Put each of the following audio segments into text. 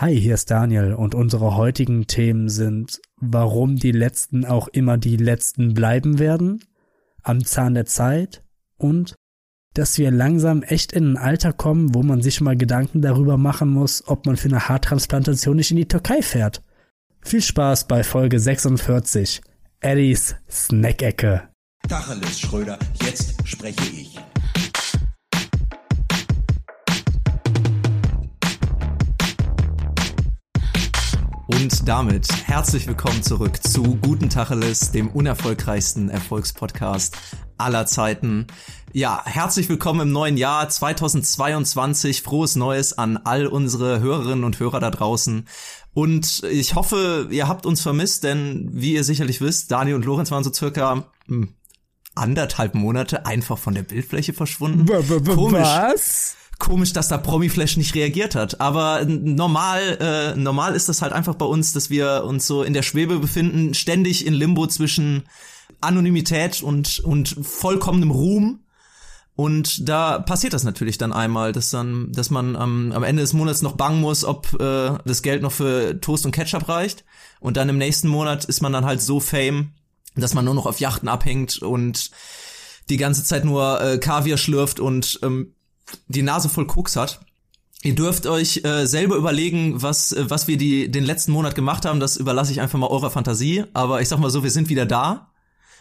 Hi, hier ist Daniel und unsere heutigen Themen sind, warum die Letzten auch immer die Letzten bleiben werden, am Zahn der Zeit und dass wir langsam echt in ein Alter kommen, wo man sich mal Gedanken darüber machen muss, ob man für eine Haartransplantation nicht in die Türkei fährt. Viel Spaß bei Folge 46, Eddies Snackecke. Tacheles, Schröder, jetzt spreche ich. Und damit herzlich willkommen zurück zu Guten Tacheles, dem unerfolgreichsten Erfolgspodcast aller Zeiten. Ja, herzlich willkommen im neuen Jahr 2022. Frohes Neues an all unsere Hörerinnen und Hörer da draußen. Und ich hoffe, ihr habt uns vermisst, denn wie ihr sicherlich wisst, Dani und Lorenz waren so circa hm, anderthalb Monate einfach von der Bildfläche verschwunden. Was? komisch, dass da Promiflash nicht reagiert hat. Aber normal, äh, normal ist das halt einfach bei uns, dass wir uns so in der Schwebe befinden, ständig in Limbo zwischen Anonymität und, und vollkommenem Ruhm. Und da passiert das natürlich dann einmal, dass dann, dass man am, am Ende des Monats noch bangen muss, ob äh, das Geld noch für Toast und Ketchup reicht. Und dann im nächsten Monat ist man dann halt so fame, dass man nur noch auf Yachten abhängt und die ganze Zeit nur äh, Kaviar schlürft und ähm, die Nase voll Koks hat. Ihr dürft euch äh, selber überlegen, was, äh, was wir die, den letzten Monat gemacht haben. Das überlasse ich einfach mal eurer Fantasie. Aber ich sag mal so, wir sind wieder da.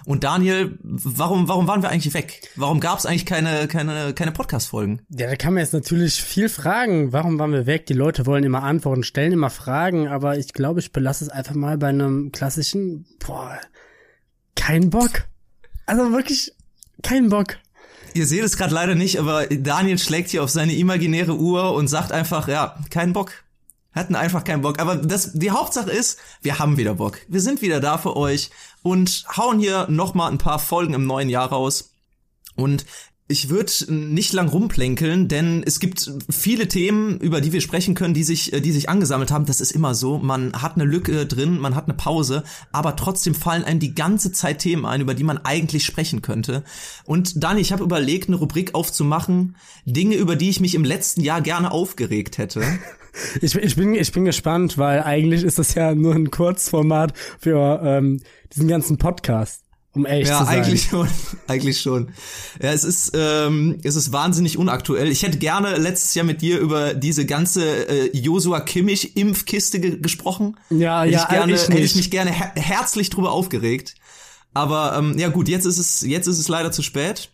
Und Daniel, warum, warum waren wir eigentlich weg? Warum gab es eigentlich keine, keine, keine Podcast-Folgen? Ja, da kann man jetzt natürlich viel fragen. Warum waren wir weg? Die Leute wollen immer Antworten, stellen immer Fragen, aber ich glaube, ich belasse es einfach mal bei einem klassischen, boah, kein Bock. Also wirklich kein Bock. Ihr seht es gerade leider nicht, aber Daniel schlägt hier auf seine imaginäre Uhr und sagt einfach, ja, keinen Bock. Hatten einfach keinen Bock. Aber das, die Hauptsache ist, wir haben wieder Bock. Wir sind wieder da für euch und hauen hier nochmal ein paar Folgen im neuen Jahr raus. Und ich würde nicht lang rumplänkeln, denn es gibt viele Themen, über die wir sprechen können, die sich, äh, die sich angesammelt haben. Das ist immer so. Man hat eine Lücke drin, man hat eine Pause, aber trotzdem fallen einem die ganze Zeit Themen ein, über die man eigentlich sprechen könnte. Und Dani, ich habe überlegt, eine Rubrik aufzumachen, Dinge, über die ich mich im letzten Jahr gerne aufgeregt hätte. Ich, ich, bin, ich bin gespannt, weil eigentlich ist das ja nur ein Kurzformat für ähm, diesen ganzen Podcast. Um ehrlich ja, zu sein. eigentlich schon. eigentlich schon. Ja, es ist, ähm, es ist wahnsinnig unaktuell. Ich hätte gerne letztes Jahr mit dir über diese ganze äh, Joshua Kimmich Impfkiste ge gesprochen. Ja, hätte ja, ich gerne, ich hätte ich mich gerne her herzlich drüber aufgeregt. Aber ähm, ja gut, jetzt ist es, jetzt ist es leider zu spät.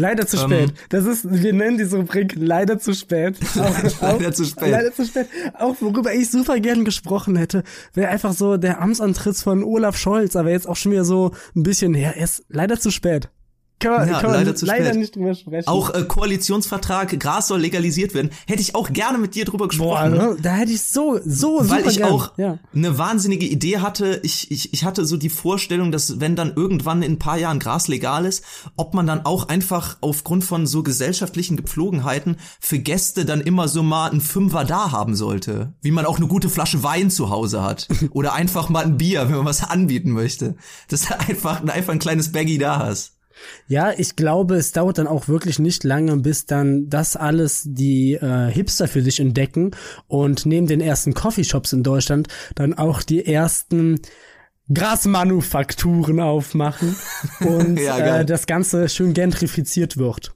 Leider zu Ähm. spät. Das ist, wir nennen diese Rubrik leider zu spät. Auch, Leider auch, zu spät. Leider zu spät. Auch worüber ich super gern gesprochen hätte, wäre einfach so der Amtsantritt von Olaf Scholz, aber jetzt auch schon wieder so ein bisschen her. Er ist leider zu spät. Kann man, Ja, kann man leider zu leider spät. nicht drüber sprechen. Auch äh, Koalitionsvertrag, Gras soll legalisiert werden. Hätte ich auch gerne mit dir drüber Boah, gesprochen. ne? da hätte ich so, so weil ich gern. auch ja. eine wahnsinnige Idee hatte. Ich, ich, ich hatte so die Vorstellung, dass wenn dann irgendwann in ein paar Jahren Gras legal ist, ob man dann auch einfach aufgrund von so gesellschaftlichen Gepflogenheiten für Gäste dann immer so mal einen Fünfer da haben sollte. Wie man auch eine gute Flasche Wein zu Hause hat. Oder einfach mal ein Bier, wenn man was anbieten möchte. Dass du einfach, einfach ein kleines Baggy da hast. Ja, ich glaube, es dauert dann auch wirklich nicht lange, bis dann das alles die äh, Hipster für sich entdecken und neben den ersten Coffeeshops in Deutschland dann auch die ersten Grasmanufakturen aufmachen und Ja, äh, das Ganze schön gentrifiziert wird.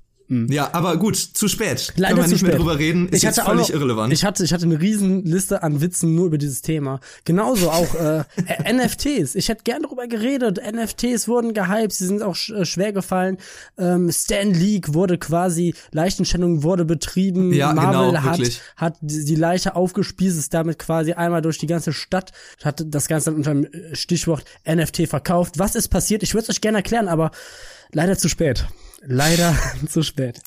Ja, aber gut, zu spät. Leider Können wir nicht mehr spät. drüber reden. Ist jetzt auch völlig noch- irrelevant. Ich hatte, ich hatte eine riesen Liste an Witzen nur über dieses Thema. Genauso auch äh, NFTs. Ich hätte gern darüber geredet. NFTs wurden gehypt, sie sind auch sch äh, schwer gefallen. Ähm, Stan League wurde quasi, Leichenstellung wurde betrieben. Ja, Marvel genau, hat, wirklich. hat die Leiche aufgespießt, ist damit quasi einmal durch die ganze Stadt, hat das Ganze dann unter dem äh, Stichwort NFT verkauft. Was ist passiert? Ich würde es euch gerne erklären, aber leider zu spät. Leider zu spät.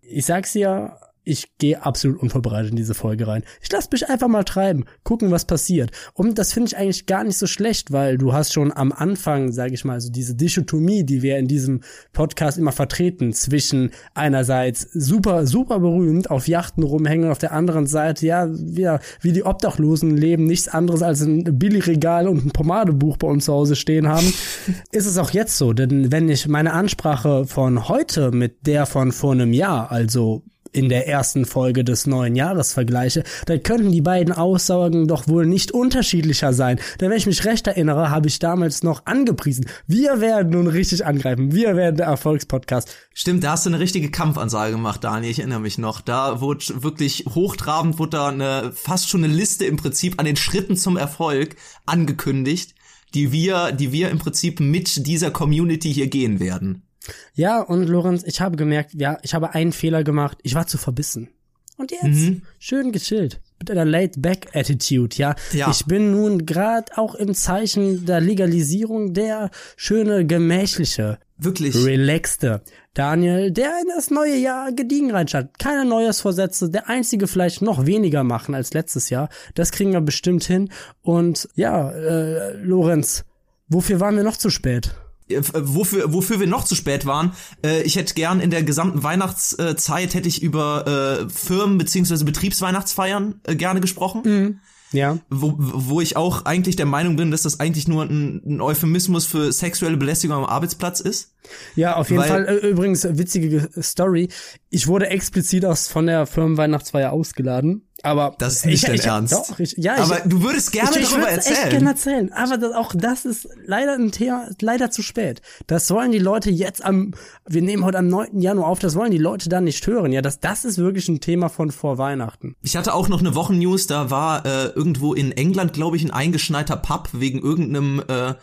Ich sag's dir, ich gehe absolut unvorbereitet in diese Folge rein. Ich lass mich einfach mal treiben, gucken, was passiert. Und das finde ich eigentlich gar nicht so schlecht, weil du hast schon am Anfang, sage ich mal, so diese Dichotomie, die wir in diesem Podcast immer vertreten, zwischen einerseits super, super berühmt auf Yachten rumhängen und auf der anderen Seite, ja, wir, wie die Obdachlosen leben, nichts anderes als ein Billigregal und ein Pomadebuch bei uns zu Hause stehen haben, ist es auch jetzt so. Denn wenn ich meine Ansprache von heute mit der von vor einem Jahr, also in der ersten Folge des neuen Jahres vergleiche, dann könnten die beiden Aussagen doch wohl nicht unterschiedlicher sein. Denn wenn ich mich recht erinnere, habe ich damals noch angepriesen. Wir werden nun richtig angreifen. Wir werden der Erfolgspodcast. Stimmt, da hast du eine richtige Kampfansage gemacht, Daniel. Ich erinnere mich noch. Da wurde wirklich hochtrabend, wurde da eine, fast schon eine Liste im Prinzip an den Schritten zum Erfolg angekündigt, die wir, die wir im Prinzip mit dieser Community hier gehen werden. Ja, und Lorenz, ich habe gemerkt, ja, ich habe einen Fehler gemacht. Ich war zu verbissen. Und jetzt mhm. schön gechillt mit einer Laid-Back-Attitude, ja? ja. Ich bin nun gerade auch im Zeichen der Legalisierung der schöne, gemächliche, wirklich relaxte Daniel, der in das neue Jahr gediegen reinschaut. Keine Neujahrsvorsätze, der einzige vielleicht noch weniger machen als letztes Jahr. Das kriegen wir bestimmt hin. Und ja, äh, Lorenz, wofür waren wir noch zu spät? Äh, wofür, wofür wir noch zu spät waren, äh, ich hätte gern in der gesamten Weihnachtszeit hätte ich über äh, Firmen beziehungsweise Betriebsweihnachtsfeiern äh, gerne gesprochen. Mhm. Ja. Wo, wo ich auch eigentlich der Meinung bin, dass das eigentlich nur ein, ein Euphemismus für sexuelle Belästigung am Arbeitsplatz ist. Ja, auf jeden Weil, Fall. Äh, übrigens, witzige Story. Ich wurde explizit aus von der Firmenweihnachtsfeier ausgeladen. Aber das ist nicht ich, dein ich, Ernst. Doch, ich, ja, aber ich, du würdest gerne ich, darüber ich erzählen. echt gerne erzählen. Aber das, auch das ist leider ein Thema, leider zu spät. Das wollen die Leute jetzt am, wir nehmen heute am 9. Januar auf, das wollen die Leute dann nicht hören. Ja, das, das ist wirklich ein Thema von vor Weihnachten. Ich hatte auch noch eine Wochennews, da war äh, irgendwo in England, glaube ich, ein eingeschneiter Pub wegen irgendeinem äh,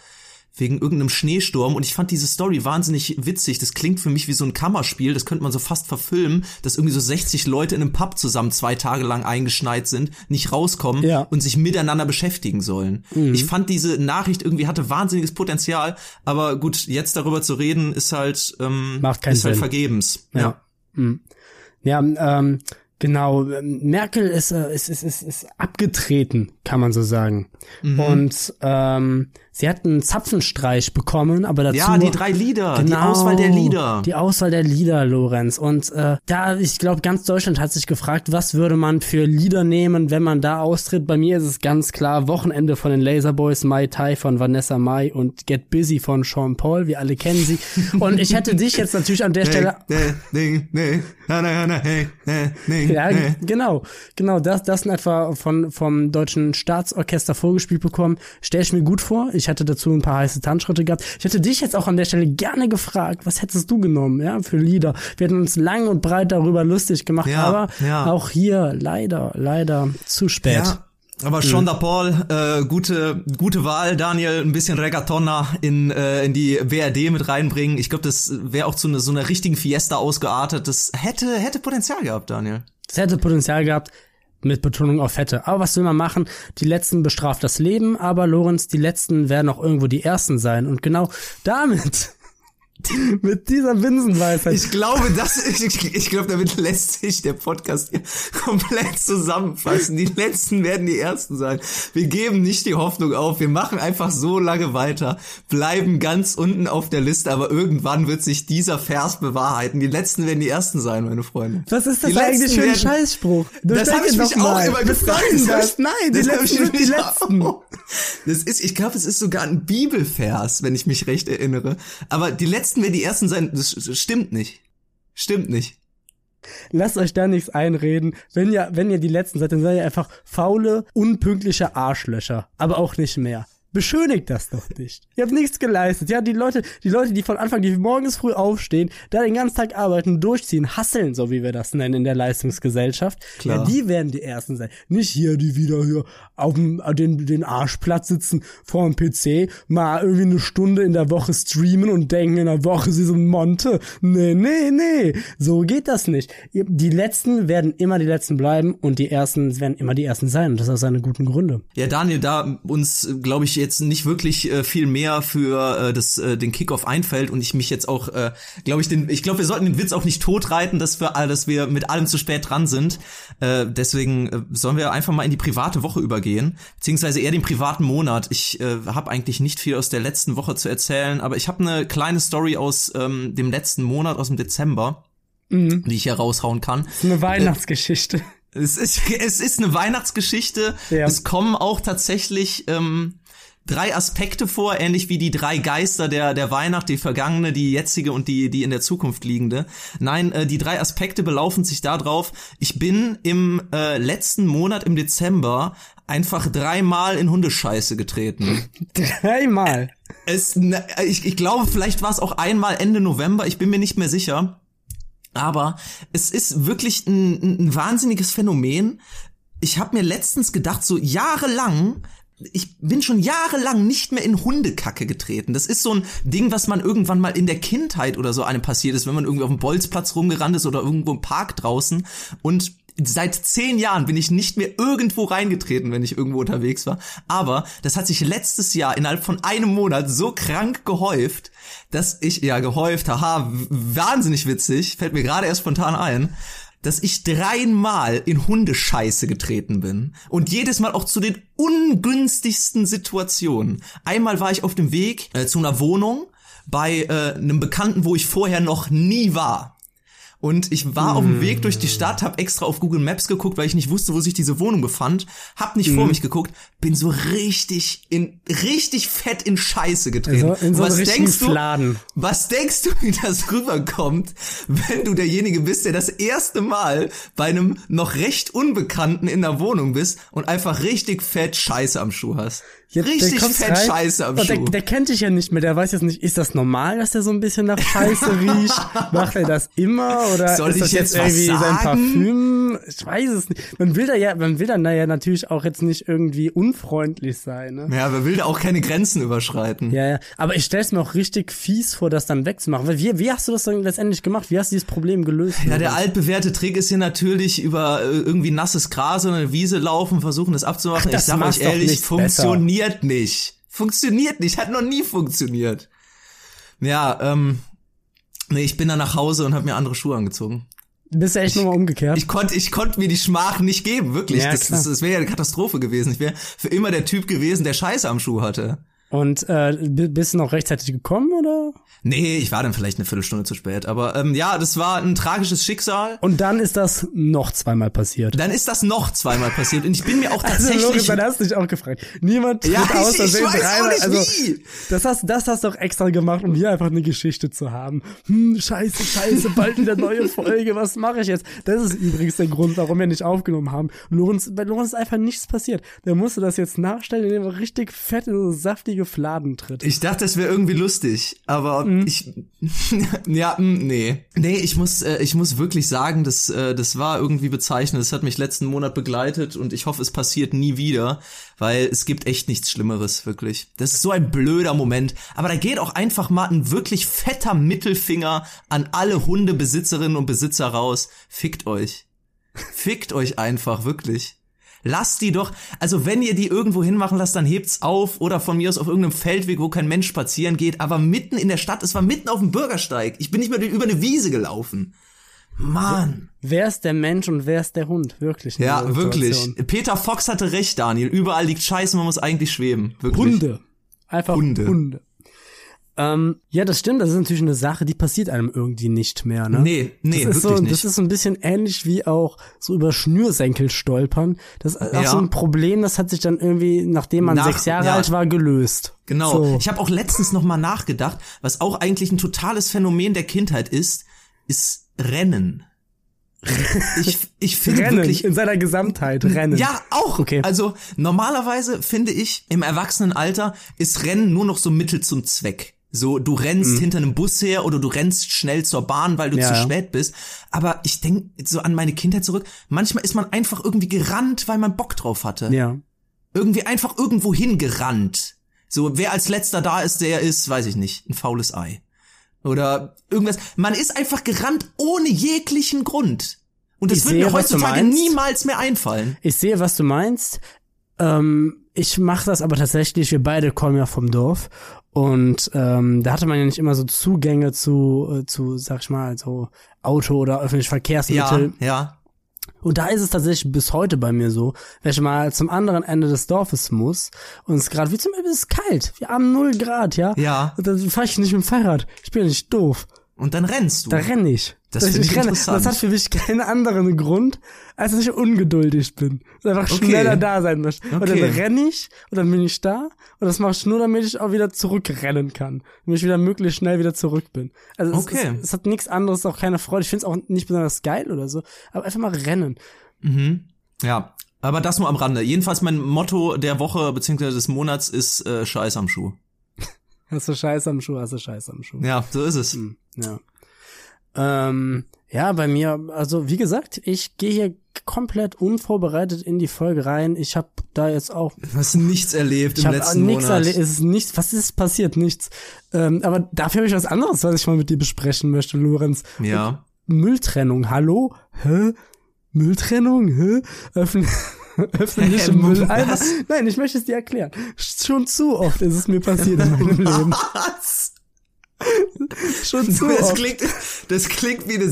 wegen irgendeinem Schneesturm und ich fand diese Story wahnsinnig witzig. Das klingt für mich wie so ein Kammerspiel, das könnte man so fast verfilmen, dass irgendwie so 60 Leute in einem Pub zusammen zwei Tage lang eingeschneit sind, nicht rauskommen ja. und sich miteinander beschäftigen sollen. Mhm. Ich fand diese Nachricht irgendwie hatte wahnsinniges Potenzial, aber gut, jetzt darüber zu reden ist halt ähm, Macht keinen ist halt Sinn. vergebens. Ja. Ja. Mhm. Ja, ähm, Genau, Merkel ist, äh, ist, ist, ist, ist abgetreten, kann man so sagen. Mhm. Und ähm, sie hat einen Zapfenstreich bekommen, aber dazu. Ja, die drei Lieder, genau, die Auswahl der Lieder. Die Auswahl der Lieder, Lorenz. Und äh, da, ich glaube, ganz Deutschland hat sich gefragt, was würde man für Lieder nehmen, wenn man da austritt. Bei mir ist es ganz klar Wochenende von den Laserboys, Mai Tai von Vanessa Mai und Get Busy von Sean Paul. Wir alle kennen sie. Und ich hätte dich jetzt natürlich an der Stelle. Nee, nee, nee, nee, nee, ja, genau, genau, das, das in etwa von, vom Deutschen Staatsorchester vorgespielt bekommen. Stell ich mir gut vor. Ich hatte dazu ein paar heiße Tanzschritte gehabt. Ich hätte dich jetzt auch an der Stelle gerne gefragt, was hättest du genommen, ja, für Lieder? Wir hätten uns lang und breit darüber lustig gemacht, Ja, aber ja. auch hier leider, leider zu spät. Ja. Aber Sean da Paul, äh, gute, gute Wahl, Daniel, ein bisschen Regatonna in, äh, in die WRD mit reinbringen. Ich glaube, das wäre auch zu ne, so einer richtigen Fiesta ausgeartet. Das hätte, hätte Potenzial gehabt, Daniel. Es hätte Potenzial gehabt, mit Betonung auf Fette. Aber was will man machen? Die Letzten bestraft das Leben, aber Lorenz, die Letzten werden auch irgendwo die Ersten sein. Und genau damit, mit dieser Binsenweisheit. Ich glaube, das ich, ich glaube, damit lässt sich der Podcast hier komplett zusammenfassen. Die letzten werden die ersten sein. Wir geben nicht die Hoffnung auf. Wir machen einfach so lange weiter, bleiben ganz unten auf der Liste, aber irgendwann wird sich dieser Vers bewahrheiten. Die letzten werden die ersten sein, meine Freunde. Was ist das Die eigentlich für ein werden- Scheißspruch? Du das habe ich mich auch mal. immer Was gefragt. das? Nein, die Das hab Letzten ich sind die Letzten. auch. Das ist, ich glaube, es ist sogar ein Bibelvers, wenn ich mich recht erinnere. Aber die letzten werden die ersten sein. Das stimmt nicht. Stimmt nicht. Lasst euch da nichts einreden. Wenn ihr, wenn ihr die Letzten seid, dann seid ihr einfach faule, unpünktliche Arschlöcher. Aber auch nicht mehr. Beschönigt das doch nicht. Ihr habt nichts geleistet. Ja, die Leute, die Leute, die von Anfang, die morgens früh aufstehen, da den ganzen Tag arbeiten, durchziehen, hasseln, so wie wir das nennen in der Leistungsgesellschaft. Klar. Ja, die werden die Ersten sein. Nicht hier, die wieder hier auf dem, äh, den, den Arschplatz sitzen vor dem PC, mal irgendwie eine Stunde in der Woche streamen und denken in der Woche, sie sind Monte. Nee, nee, nee. So geht das nicht. Die Letzten werden immer die Letzten bleiben und die Ersten werden immer die Ersten sein. Und das aus seine guten Gründe. Ja, Daniel, da uns, glaube ich, jetzt nicht wirklich äh, viel mehr für äh, das, äh, den Kickoff einfällt und ich mich jetzt auch, äh, glaube ich, den, ich glaube, wir sollten den Witz auch nicht totreiten, dass wir, äh, dass wir mit allem zu spät dran sind. Äh, deswegen äh, sollen wir einfach mal in die private Woche übergehen, beziehungsweise eher den privaten Monat. Ich äh, habe eigentlich nicht viel aus der letzten Woche zu erzählen, aber ich habe eine kleine Story aus ähm, dem letzten Monat, aus dem Dezember, die ich hier raushauen kann. Ist eine Weihnachtsgeschichte. Es ist, es ist eine Weihnachtsgeschichte. Ja. Es kommen auch tatsächlich ähm, drei Aspekte vor, ähnlich wie die drei Geister der, der Weihnacht, die vergangene, die jetzige und die, die in der Zukunft liegende. Nein, äh, die drei Aspekte belaufen sich darauf, ich bin im äh, letzten Monat im Dezember einfach dreimal in Hundescheiße getreten. Dreimal. Es, ne, ich, ich glaube, vielleicht war es auch einmal Ende November, ich bin mir nicht mehr sicher. Aber es ist wirklich ein, ein wahnsinniges Phänomen. Ich habe mir letztens gedacht, so jahrelang ich bin schon jahrelang nicht mehr in Hundekacke getreten. Das ist so ein Ding, was man irgendwann mal in der Kindheit oder so einem passiert ist, wenn man irgendwie auf dem Bolzplatz rumgerannt ist oder irgendwo im Park draußen und Seit zehn Jahren bin ich nicht mehr irgendwo reingetreten, wenn ich irgendwo unterwegs war. Aber das hat sich letztes Jahr innerhalb von einem Monat so krank gehäuft, dass ich, ja, gehäuft, haha, wahnsinnig witzig, fällt mir gerade erst spontan ein, dass ich dreimal in Hundescheiße getreten bin. Und jedes Mal auch zu den ungünstigsten Situationen. Einmal war ich auf dem Weg äh, zu einer Wohnung bei äh, einem Bekannten, wo ich vorher noch nie war. Und ich war auf dem Weg durch die Stadt, habe extra auf Google Maps geguckt, weil ich nicht wusste, wo sich diese Wohnung befand. Hab nicht vor mich geguckt, bin so richtig in richtig fett in Scheiße getreten. Also in so was denkst du? Fladen. Was denkst du, wie das rüberkommt, wenn du derjenige bist, der das erste Mal bei einem noch recht Unbekannten in der Wohnung bist und einfach richtig fett Scheiße am Schuh hast? Der richtig fett rein Scheiße am und Schuh. der, der kennt dich ja nicht mehr, der weiß jetzt nicht, ist das normal, dass der so ein bisschen nach Scheiße riecht? Macht er das immer oder Soll ist ich das jetzt, jetzt irgendwie sein? Parfüm? Ich weiß es nicht. Man will da ja, man will dann da ja natürlich auch jetzt nicht irgendwie unfreundlich sein, ne? ja, wer will da auch keine Grenzen überschreiten? Ja, ja. Aber ich stell's mir auch richtig fies vor, das dann wegzumachen. Weil wie, wie hast du das dann letztendlich gemacht? Wie hast du dieses Problem gelöst? Ja, der altbewährte Trick ist hier natürlich über äh, irgendwie nasses Gras oder eine Wiese laufen, versuchen das abzumachen. Ach, das ich sag euch ehrlich, nicht funktioniert nicht. Funktioniert nicht, hat noch nie funktioniert. Ja, ähm, nee, ich bin dann nach Hause und habe mir andere Schuhe angezogen. Bist du echt nochmal umgekehrt? Ich konnte ich konnte mir die Schmach nicht geben, wirklich. Ja, das das, das wäre ja eine Katastrophe gewesen. Ich wäre für immer der Typ gewesen, der Scheiße am Schuh hatte. Und äh, bi- bist du noch rechtzeitig gekommen oder? Nee, ich war dann vielleicht eine Viertelstunde zu spät. Aber ähm, ja, das war ein tragisches Schicksal. Und dann ist das noch zweimal passiert. Dann ist das noch zweimal passiert. Und ich bin mir auch Also tatsächlich... Loris, dann hast du dich auch gefragt. Niemand tritt Ja, ich- aus, ich Versehen weiß auch dreimal. nicht, also, wie. Das hast, das hast du doch extra gemacht, um hier einfach eine Geschichte zu haben. Hm, scheiße, scheiße, bald wieder neue Folge, was mache ich jetzt? Das ist übrigens der Grund, warum wir nicht aufgenommen haben. Lorenz, bei Lorenz ist einfach nichts passiert. Der musste das jetzt nachstellen, indem er richtig fett in so saftige Fladen tritt. Ich dachte, das wäre irgendwie lustig, aber Mhm. ich ja, mm, nee. Nee, ich muss äh, ich muss wirklich sagen, das äh, das war irgendwie bezeichnend. Das hat mich letzten Monat begleitet und ich hoffe, es passiert nie wieder, weil es gibt echt nichts schlimmeres, wirklich. Das ist so ein blöder Moment, aber da geht auch einfach mal ein wirklich fetter Mittelfinger an alle Hundebesitzerinnen und Besitzer raus. Fickt euch. Fickt euch einfach, wirklich. Lasst die doch, also wenn ihr die irgendwo hinmachen lasst, dann hebt's auf oder von mir aus auf irgendeinem Feldweg, wo kein Mensch spazieren geht, aber mitten in der Stadt, es war mitten auf dem Bürgersteig. Ich bin nicht mehr über eine Wiese gelaufen. Mann. Wer ist der Mensch und wer ist der Hund? Wirklich. Ja, wirklich. Peter Fox hatte recht, Daniel. Überall liegt Scheiße, man muss eigentlich schweben. Wirklich. Hunde. Einfach Hunde. Hunde. Ähm, ja, das stimmt. Das ist natürlich eine Sache, die passiert einem irgendwie nicht mehr. Ne? Nee, nee, das ist wirklich so, nicht. Das ist so ein bisschen ähnlich wie auch so über Schnürsenkel stolpern. Das ist auch Ja. so ein Problem, das hat sich dann irgendwie, nachdem man Nach- sechs Jahre ja. alt war, gelöst. Genau. So. Ich habe auch letztens noch mal nachgedacht, was auch eigentlich ein totales Phänomen der Kindheit ist, ist Rennen. Ich, ich finde Rennen, wirklich in seiner Gesamtheit, Rennen. Ja, auch. Okay. Also normalerweise finde ich, im Erwachsenenalter ist Rennen nur noch so Mittel zum Zweck. So, du rennst hinter einem Bus her oder du rennst schnell zur Bahn, weil du Mhm. Ja, zu spät bist. Aber ich denke so an meine Kindheit zurück. Manchmal ist man einfach irgendwie gerannt, weil man Bock drauf hatte. Ja. Irgendwie einfach irgendwo hingerannt. So, wer als letzter da ist, der ist, weiß ich nicht, ein faules Ei. Oder irgendwas. Man ist einfach gerannt ohne jeglichen Grund. Und das Ich würde mir heutzutage niemals mehr einfallen. Ich sehe, was du meinst. Ähm, ich mache das aber tatsächlich, wir beide kommen ja vom Dorf und ähm, da hatte man ja nicht immer so Zugänge zu, äh, zu, sag ich mal, so Auto oder öffentliche Ja, Verkehrsmittel. ja. Und da ist es tatsächlich bis heute bei mir so, wenn ich mal zum anderen Ende des Dorfes muss und es gerade, wie zum Beispiel, es ist kalt, wir haben null Grad, ja? Ja. Und dann fahre ich nicht mit dem Fahrrad, ich bin ja nicht doof. Und dann rennst du. Da renne ich. Das Dass finde ich renne. Das hat für mich keinen anderen Grund, als dass ich ungeduldig bin. Und einfach Okay. schneller da sein möchte. Und dann Okay. renne ich und dann bin ich da und das mache ich nur, damit ich auch wieder zurückrennen kann. Damit ich wieder möglichst schnell wieder zurück bin. Also es, Okay. es, es hat nichts anderes, auch keine Freude. Ich finde es auch nicht besonders geil oder so, aber einfach mal rennen. Mhm. Ja, aber das nur am Rande. Jedenfalls mein Motto der Woche beziehungsweise des Monats ist äh, Scheiß am Schuh. Hast du Scheiß am Schuh, hast du Scheiß am Schuh. Ja, so ist es. Hm, Ja. Ähm, ja, bei mir, also wie gesagt, ich gehe hier komplett unvorbereitet in die Folge rein. Ich habe da jetzt auch Du hast nichts erlebt ich im letzten nichts Monat. erlebt. Es ist nichts. Was ist passiert? Nichts. Ähm, aber dafür habe ich was anderes, was ich mal mit dir besprechen möchte, Lorenz. Ja. Mülltrennung. Hallo? Hä? Mülltrennung? Hä? Öffn öffentliche Hä, Mülleimer? Nein, ich möchte es dir erklären. Schon zu oft ist es mir passiert in meinem Leben. Was? Schon zu Das oft. klingt, das klingt wie, eine,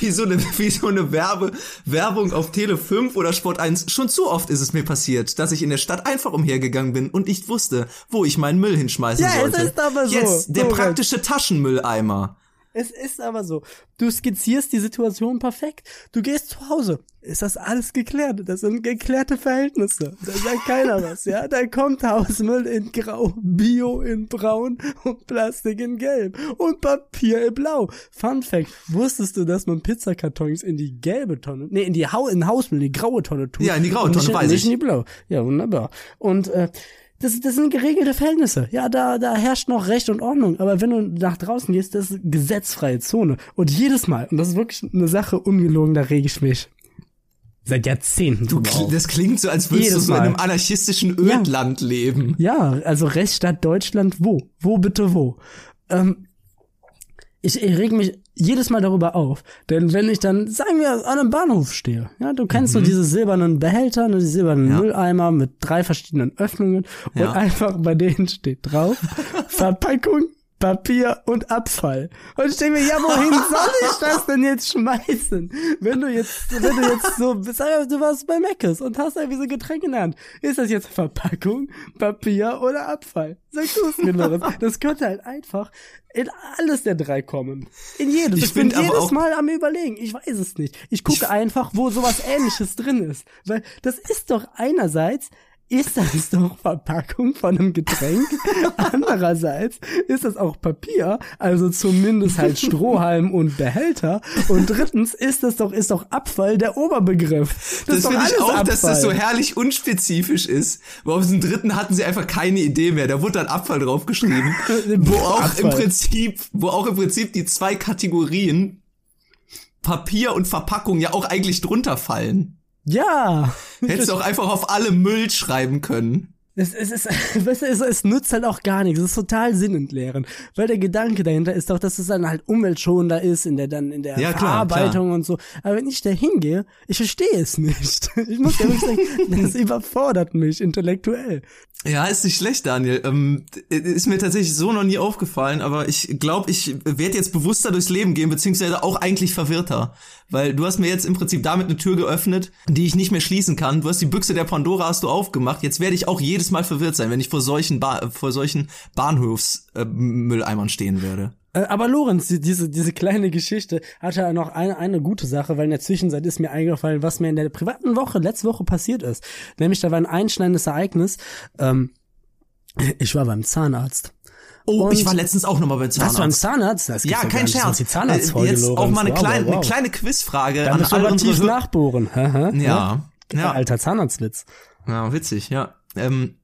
wie so eine, wie so eine Werbe, Werbung auf Tele 5 oder Sport 1. Schon zu oft ist es mir passiert, dass ich in der Stadt einfach umhergegangen bin und nicht wusste, wo ich meinen Müll hinschmeißen Ja, es sollte. ist aber so. Jetzt, der So, praktische Taschenmülleimer. Es ist aber so. Du skizzierst die Situation perfekt. Du gehst zu Hause. Ist das alles geklärt? Das sind geklärte Verhältnisse. Da sagt keiner was, ja? Da kommt Hausmüll in Grau, Bio in Braun und Plastik in Gelb und Papier in Blau. Fun Fact. Wusstest du, dass man Pizzakartons in die gelbe Tonne, nee, in die ha in Hausmüll, in die graue Tonne tut? Ja, in die graue Tonne, nicht, weiß nicht ich. in die blau. Ja, wunderbar. Und, äh, das, das sind geregelte Verhältnisse. Ja, da, da herrscht noch Recht und Ordnung. Aber wenn du nach draußen gehst, das ist gesetzfreie Zone. Und jedes Mal, und das ist wirklich eine Sache ungelogen, da rege ich mich seit Jahrzehnten Du, das klingt so, als würdest Jedes du so in einem anarchistischen Ödland leben. Ja, also Rechtsstaat Deutschland, wo? Wo bitte wo? Ähm, ich, ich reg mich jedes Mal darüber auf. Denn wenn ich dann, sagen wir, an einem Bahnhof stehe, ja, du kennst so diese silbernen Behälter, ne, die silbernen Mhm. Ja. Mülleimer mit drei verschiedenen Öffnungen Ja. und einfach bei denen steht drauf, Verpackung, Papier und Abfall. Und ich denke mir, ja, wohin soll ich das denn jetzt schmeißen? Wenn du jetzt, wenn du jetzt so, sag mal, du warst bei Meckes und hast irgendwie so Getränke in der Hand. Ist das jetzt Verpackung, Papier oder Abfall? Sag du es mir, Lorenz. Das könnte halt einfach in alles der drei kommen. In jedes. Ich Ich, bin jedes Mal am überlegen. Ich weiß es nicht. Ich gucke einfach, wo sowas ähnliches drin ist. Weil das ist doch einerseits ist das doch Verpackung von einem Getränk. Andererseits ist das auch Papier, also zumindest halt Strohhalm und Behälter. Und drittens ist das doch, ist doch Abfall der Oberbegriff. Das, Das finde ich auch, Abfall. dass das so herrlich unspezifisch ist. Weil auf dem dritten hatten sie einfach keine Idee mehr. Da wurde dann Abfall draufgeschrieben. wo auch im Abfall. Prinzip, wo auch im Prinzip die zwei Kategorien Papier und Verpackung ja auch eigentlich drunter fallen. Ja. Hättest du auch einfach auf alle Müll schreiben können. Es, es, ist, weißt du, es, es nützt halt auch gar nichts. Es ist total sinnentleerend. Weil der Gedanke dahinter ist doch, dass es dann halt umweltschonender ist in der dann in der Ja, klar, Verarbeitung und so. Aber wenn ich da hingehe, ich verstehe es nicht. Ich muss ja wirklich sagen, das überfordert mich intellektuell. Ja, ist nicht schlecht, Daniel. Ähm, ist mir tatsächlich so noch nie aufgefallen, aber ich glaube, ich werde jetzt bewusster durchs Leben gehen, beziehungsweise auch eigentlich verwirrter. Weil du hast mir jetzt im Prinzip damit eine Tür geöffnet, die ich nicht mehr schließen kann. Du hast die Büchse der Pandora hast du aufgemacht. Jetzt werde ich auch jedes Mal verwirrt sein, wenn ich vor solchen, ba vor solchen Bahnhofsmülleimern stehen werde. Äh, Aber Lorenz, die- diese, diese kleine Geschichte hatte ja noch eine, eine gute Sache, weil in der Zwischenzeit ist mir eingefallen, was mir in der privaten Woche, letzte Woche passiert ist. Nämlich, da war ein einschneidendes Ereignis. Ähm, ich war beim Zahnarzt. Oh, Und- ich war letztens auch nochmal beim Was, beim Zahnarzt. Zahnarzt? Das Ja, kein Scherz. die Zahnarztfolge, Äh, Jetzt Lorenz. auch mal eine, Wow, kleine, wow, eine kleine Quizfrage Da an alle unsere tief nachbohren. Hä, hä? Ja, ja. Alter Zahnarztwitz. Ja, witzig, ja. Ähm,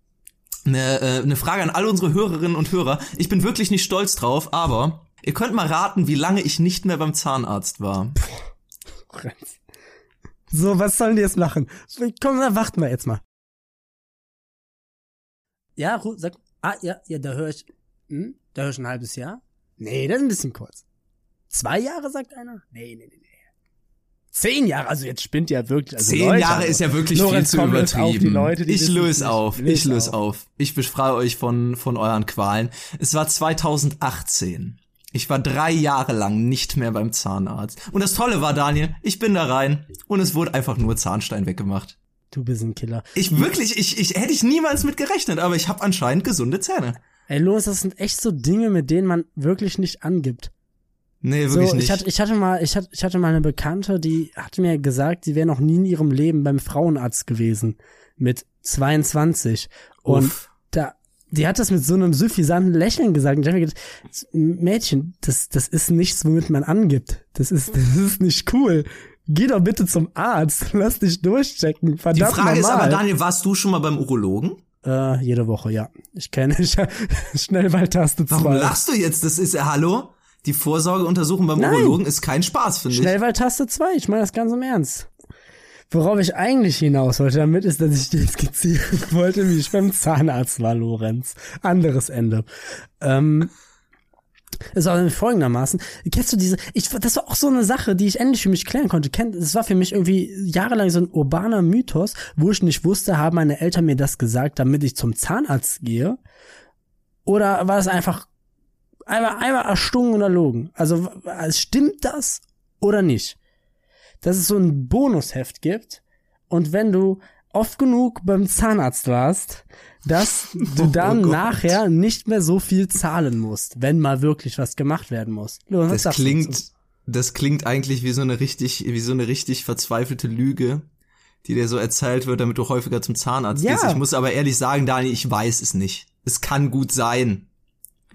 eine, äh, eine Frage an alle unsere Hörerinnen und Hörer. Ich bin wirklich nicht stolz drauf, aber ihr könnt mal raten, wie lange ich nicht mehr beim Zahnarzt war. So, was sollen die jetzt machen? Komm, dann warten wir jetzt mal. Ja, sag. Ah, ja, ja, da höre ich. Hm? Da ich ein halbes Jahr? Nee, das ist ein bisschen kurz. Zwei Jahre, sagt einer? Nee, nee, nee, nee. Zehn Jahre, also jetzt spinnt ja wirklich. Also Zehn Leute, Jahre also, ist ja wirklich Lorenz, viel zu übertrieben. Auf Leute, ich löse auf, ich löse auf. Ich befreie euch von, von euren Qualen. Es war 2018. Ich war drei Jahre lang nicht mehr beim Zahnarzt. Und das Tolle war, Daniel, ich bin da rein und es wurde einfach nur Zahnstein weggemacht. Du bist ein Killer. Ich wirklich, ich, ich hätte ich niemals mit gerechnet, aber ich habe anscheinend gesunde Zähne. Ey, Lorenz, das sind echt so Dinge, mit denen man wirklich nicht angibt. Nee, So, wirklich nicht. ich hatte, ich hatte mal, ich hatte, ich hatte mal eine Bekannte, die hatte mir gesagt, sie wäre noch nie in ihrem Leben beim Frauenarzt gewesen. Mit 22. Und Uff. da, die hat das mit so einem suffisanten Lächeln gesagt. Und ich habe mir gedacht, Mädchen, das, das ist nichts, womit man angibt. Das ist, das ist nicht cool. Geh doch bitte zum Arzt. Lass dich durchchecken. Die Verdammt Frage ist aber, normal. Daniel, warst du schon mal beim Urologen? Äh, jede Woche, ja. Ich kenne ich, Schnellwahltaste Warum 2. lachst du jetzt? Das ist, äh, hallo? Die Vorsorgeuntersuchung beim Nein. Urologen ist kein Spaß, finde ich. Schnellwahltaste 2, ich meine das ganz im Ernst. Worauf ich eigentlich hinaus wollte damit, ist, dass ich dir skizzieren wollte, wie ich beim Zahnarzt war, Lorenz. Anderes Ende. Ähm, es war folgendermaßen, kennst du diese, ich, das war auch so eine Sache, die ich endlich für mich klären konnte. Das war für mich irgendwie jahrelang so ein urbaner Mythos, wo ich nicht wusste, haben meine Eltern mir das gesagt, damit ich zum Zahnarzt gehe? Oder war es einfach, einfach, einfach erstunken und erlogen? Also, stimmt das oder nicht? Dass es so ein Bonusheft gibt und wenn du oft genug beim Zahnarzt warst, dass du Oh dann Gott. nachher nicht mehr so viel zahlen musst, wenn mal wirklich was gemacht werden muss. Was Das klingt, das klingt eigentlich wie so eine richtig, wie so eine richtig verzweifelte Lüge, die dir so erzählt wird, damit du häufiger zum Zahnarzt Ja. gehst. Ich muss aber ehrlich sagen, Daniel, ich weiß es nicht. Es kann gut sein.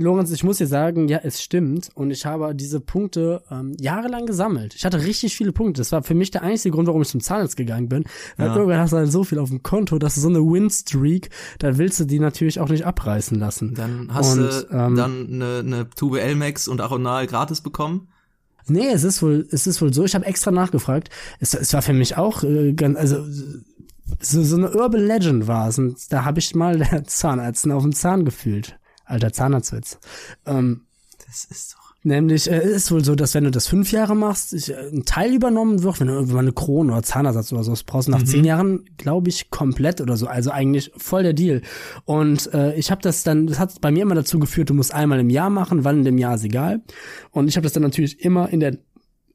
Lorenz, ich muss dir sagen, ja, es stimmt. Und ich habe diese Punkte ähm, jahrelang gesammelt. Ich hatte richtig viele Punkte. Das war für mich der einzige Grund, warum ich zum Zahnarzt gegangen bin. Weil Ja. irgendwann hast du halt so viel auf dem Konto, dass du so eine Win-Streak, da willst du die natürlich auch nicht abreißen lassen. Dann hast Und, du ähm, dann eine, eine Tube Elmex und Aronal gratis bekommen. Nee, es ist wohl, es ist wohl so. Ich habe extra nachgefragt. Es, es war für mich auch äh, ganz, also so, so eine Urban Legend war es. Und da habe ich mal der Zahnärztin auf den Zahn gefühlt. Alter Zahnarztwitz. Ähm, Das ist doch. Nämlich, äh, ist wohl so, dass wenn du das fünf Jahre machst, ich, äh, ein Teil übernommen wird, wenn du irgendwann eine Krone oder Zahnersatz oder so brauchst, du nach zehn Jahren, glaube ich, komplett oder so. Also eigentlich voll der Deal. Und äh, ich habe das dann, das hat bei mir immer dazu geführt, du musst einmal im Jahr machen, wann in dem Jahr ist egal. Und ich habe das dann natürlich immer in der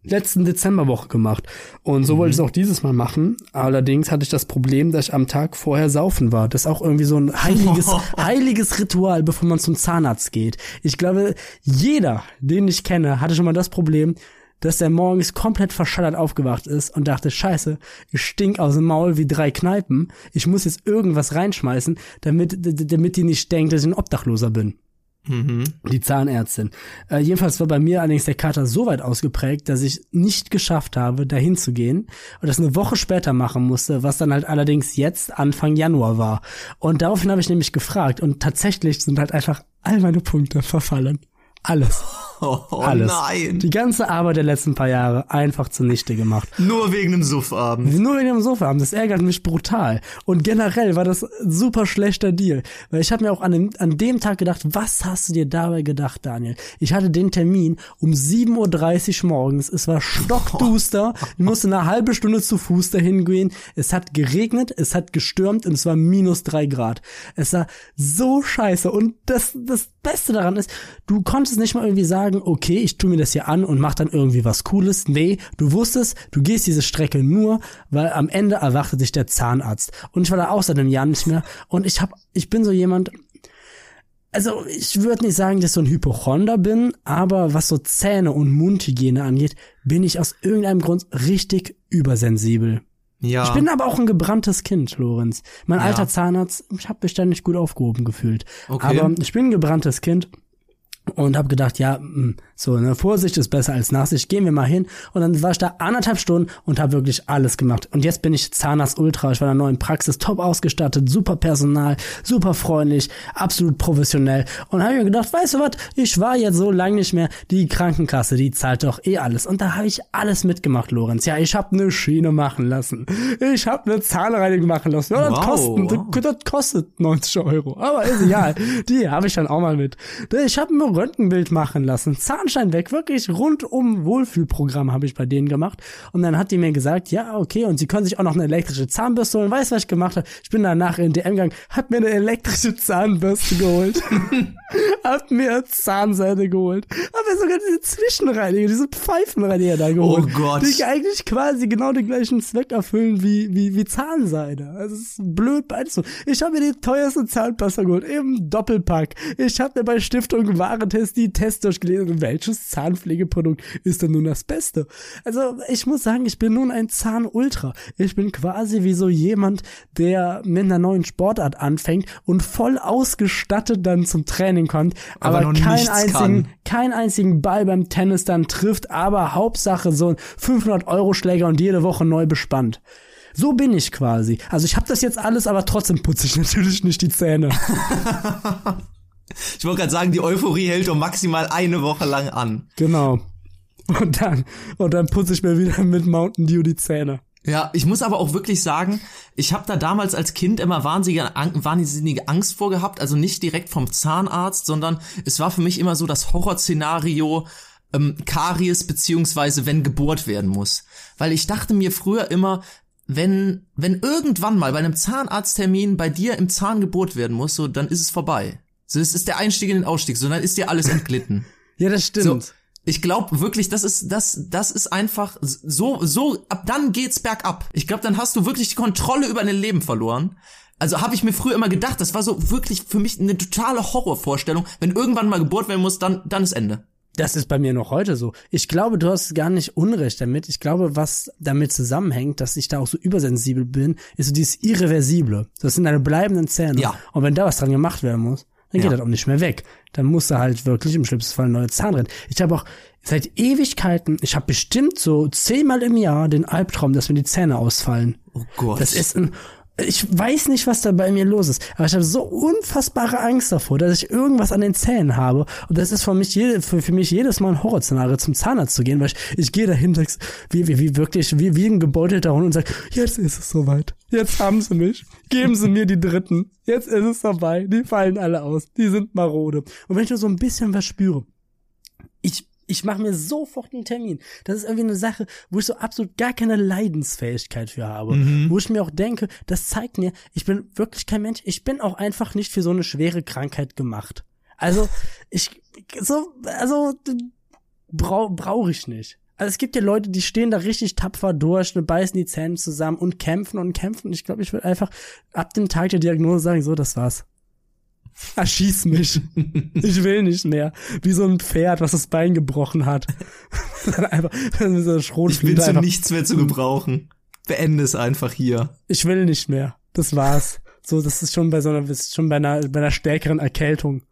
letzten Dezemberwoche gemacht. Und so wollte ich es auch dieses Mal machen. Allerdings hatte ich das Problem, dass ich am Tag vorher saufen war. Das ist auch irgendwie so ein heiliges, heiliges Ritual, bevor man zum Zahnarzt geht. Ich glaube, jeder, den ich kenne, hatte schon mal das Problem, dass der morgens komplett verschallert aufgewacht ist und dachte, scheiße, ich stink aus dem Maul wie drei Kneipen. Ich muss jetzt irgendwas reinschmeißen, damit, damit die nicht denkt, dass ich ein Obdachloser bin Mhm. die Zahnärztin. Äh, jedenfalls war bei mir allerdings der Kater so weit ausgeprägt, dass ich nicht geschafft habe, dahin zu gehen und das eine Woche später machen musste, was dann halt allerdings jetzt Anfang Januar war. Und daraufhin habe ich nämlich gefragt und tatsächlich sind halt einfach all meine Punkte verfallen. Alles. Oh, oh Alles. nein. Die ganze Arbeit der letzten paar Jahre einfach zunichte gemacht. Nur wegen einem Suffabend. Nur wegen dem Sofa haben. Das ärgert mich brutal. Und generell war das ein super schlechter Deal. Weil ich habe mir auch an dem, an dem Tag gedacht, was hast du dir dabei gedacht, Daniel? Ich hatte den Termin um 7.30 Uhr morgens. Es war stockduster. Ich musste eine halbe Stunde zu Fuß dahin gehen. Es hat geregnet, es hat gestürmt und es war minus drei Grad. Es war so scheiße. Und das, das Beste daran ist, du konntest nicht mal irgendwie sagen, okay, ich tu mir das hier an und mach dann irgendwie was Cooles. Nee, du wusstest, du gehst diese Strecke nur, weil am Ende erwartet dich der Zahnarzt. Und ich war da auch seit einem Jahr nicht mehr. Und ich hab, ich bin so jemand, also ich würde nicht sagen, dass ich so ein Hypochonder bin, aber was so Zähne und Mundhygiene angeht, bin ich aus irgendeinem Grund richtig übersensibel. Ja. Ich bin aber auch ein gebranntes Kind, Lorenz. Mein Ja. alter Zahnarzt, ich habe mich da nicht gut aufgehoben gefühlt. Okay. Aber ich bin ein gebranntes Kind und habe gedacht, ja, mh, so, ne, Vorsicht ist besser als Nachsicht, gehen wir mal hin. Und dann war ich da anderthalb Stunden und habe wirklich alles gemacht. Und jetzt bin ich Zahnarzt Ultra, ich war in der neuen Praxis, top ausgestattet, super Personal, super freundlich, absolut professionell. Und habe mir gedacht, weißt du was, ich war jetzt so lange nicht mehr, die Krankenkasse, die zahlt doch eh alles. Und da habe ich alles mitgemacht, Lorenz. Ja, ich habe eine Schiene machen lassen. Ich habe eine Zahnreinigung machen lassen. Ja, das, Wow, kostet, das kostet 90 Euro. Aber ist egal. Die habe ich dann auch mal mit. Ich habe ein Röntgenbild machen lassen. Zahnstein weg. Wirklich rundum Wohlfühlprogramm habe ich bei denen gemacht. Und dann hat die mir gesagt, ja, okay. Und sie können sich auch noch eine elektrische Zahnbürste holen. Weißt du, was ich gemacht habe? Ich bin danach in DM gegangen, hab mir eine elektrische Zahnbürste geholt. hab mir Zahnseide geholt. Hab mir sogar diese Zwischenreiniger, diese Pfeifenreiniger da geholt. Oh Gott. Die eigentlich quasi genau den gleichen Zweck erfüllen wie, wie, wie Zahnseide. Also es ist blöd beides so. Ich habe mir die teuerste Zahnpasta geholt, eben Doppelpack. Ich habe mir bei Stiftung Waren Zahnarzt die Tests durchgelesen, welches Zahnpflegeprodukt ist denn nun das Beste? Also ich muss sagen, ich bin nun ein Zahnultra. Ich bin quasi wie so jemand, der mit einer neuen Sportart anfängt und voll ausgestattet dann zum Training kommt, aber, Aber keinen einzigen, kann. keinen einzigen Ball beim Tennis dann trifft, aber Hauptsache so ein 500 Euro Schläger und jede Woche neu bespannt. So bin ich quasi. Also ich habe das jetzt alles, aber trotzdem putze ich natürlich nicht die Zähne. Ich wollte gerade sagen, die Euphorie hält doch maximal eine Woche lang an. Genau. Und dann, und dann putze ich mir wieder mit Mountain Dew die Zähne. Ja, ich muss aber auch wirklich sagen, ich habe da damals als Kind immer wahnsinnige, wahnsinnige Angst vor gehabt, also nicht direkt vom Zahnarzt, sondern es war für mich immer so das Horrorszenario ähm, Karies beziehungsweise wenn gebohrt werden muss, weil ich dachte mir früher immer, wenn wenn irgendwann mal bei einem Zahnarzttermin bei dir im Zahn gebohrt werden muss, so dann ist es vorbei. So, das ist der Einstieg in den Ausstieg, so dann ist dir alles entglitten. Ja, das stimmt. So, ich glaube wirklich, das ist das das ist einfach so so ab dann geht's bergab. Ich glaube, dann hast du wirklich die Kontrolle über dein Leben verloren. Also habe ich mir früher immer gedacht, das war so wirklich für mich eine totale Horrorvorstellung, wenn irgendwann mal gebohrt werden muss, dann dann ist Ende. Das ist bei mir noch heute so. Ich glaube, du hast gar nicht Unrecht damit. Ich glaube, was damit zusammenhängt, dass ich da auch so übersensibel bin, ist so dieses Irreversible. Das sind deine bleibenden Zähne. Ja. Und wenn da was dran gemacht werden muss, dann geht Ja. das auch nicht mehr weg. Dann musst du halt wirklich im schlimmsten Fall neue Zahn rein. Ich habe auch seit Ewigkeiten, ich habe bestimmt so zehnmal im Jahr den Albtraum, dass mir die Zähne ausfallen. Oh Gott. Das ist ein, ich weiß nicht, was da bei mir los ist, aber ich habe so unfassbare Angst davor, dass ich irgendwas an den Zähnen habe. Und das ist für mich, jede, für, für mich jedes Mal ein Horrorszenario, zum Zahnarzt zu gehen, weil ich, ich gehe dahin, sag's, wie, wie, wie wirklich, wie, wie ein gebeutelter Hund und sag, jetzt ist es soweit. Jetzt haben sie mich. Geben sie mir die Dritten. Jetzt ist es vorbei. Die fallen alle aus. Die sind marode. Und wenn ich nur so ein bisschen was spüre, ich, mache mir sofort einen Termin. Das ist irgendwie eine Sache, wo ich so absolut gar keine Leidensfähigkeit für habe. Wo ich mir auch denke, das zeigt mir, ich bin wirklich kein Mensch. Ich bin auch einfach nicht für so eine schwere Krankheit gemacht. Also, ich, so, also, brau, brauche ich nicht. Also es gibt ja Leute, die stehen da richtig tapfer durch, ne, beißen die Zähne zusammen und kämpfen und kämpfen. Ich glaube, ich würde einfach ab dem Tag der Diagnose sagen, so, das war's. Erschieß mich. Ich will nicht mehr. Wie so ein Pferd, was das Bein gebrochen hat. Dann einfach, mit so ich bin zu nichts mehr zu gebrauchen. Beende es einfach hier. ich will nicht mehr. Das war's. So, das ist schon bei so einer, schon bei einer, bei einer stärkeren Erkältung.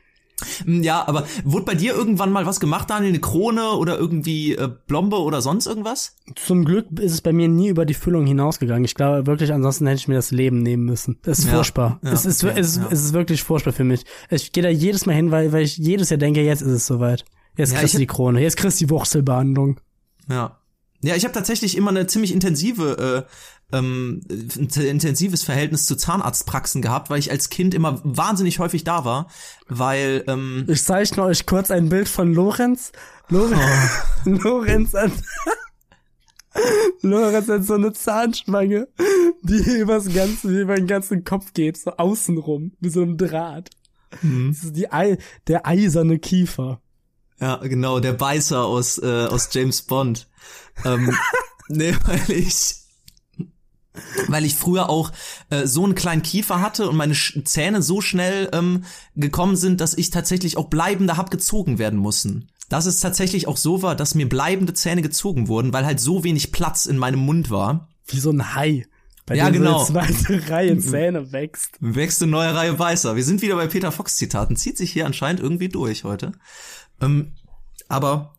Hm, Ja, aber wurde bei dir irgendwann mal was gemacht, Daniel? Eine Krone oder irgendwie äh, Blombe oder sonst irgendwas? Zum Glück ist es bei mir nie über die Füllung hinausgegangen. Ich glaube wirklich, ansonsten hätte ich mir das Leben nehmen müssen. Das ist Ja, furchtbar. ja, es, ist, okay, es, ist, ja. es ist wirklich furchtbar für mich. Ich gehe da jedes Mal hin, weil, weil ich jedes Jahr denke, jetzt ist es soweit. Jetzt kriegst du die Krone, jetzt kriegst du die Wurzelbehandlung. Ja. Ja, ich habe tatsächlich immer eine ziemlich intensive, äh, ähm, intensives Verhältnis zu Zahnarztpraxen gehabt, weil ich als Kind immer wahnsinnig häufig da war, weil ähm, Ich zeichne euch kurz ein Bild von Lorenz. Lorenz, Oh. Lorenz hat, Lorenz hat so eine Zahnspange, die übers ganze, über den ganzen Kopf geht, so außenrum, wie so ein Draht. Mhm. Das ist die Ei, der eiserne Kiefer. Ja genau der Beißer aus äh, aus James Bond. ähm, nee, weil ich weil ich früher auch äh, so einen kleinen Kiefer hatte und meine Sch Zähne so schnell ähm, gekommen sind, dass ich tatsächlich auch bleibende hab gezogen werden mussten. Dass es tatsächlich auch so war, dass mir bleibende Zähne gezogen wurden, weil halt so wenig Platz in meinem Mund war. Wie so ein Hai. Bei Ja, dem genau. so eine zweite Reihe Zähne wächst. Wächst eine neue Reihe Beißer. Wir sind wieder bei Peter Fox Zitaten. Zieht sich hier anscheinend irgendwie durch heute. Ähm, aber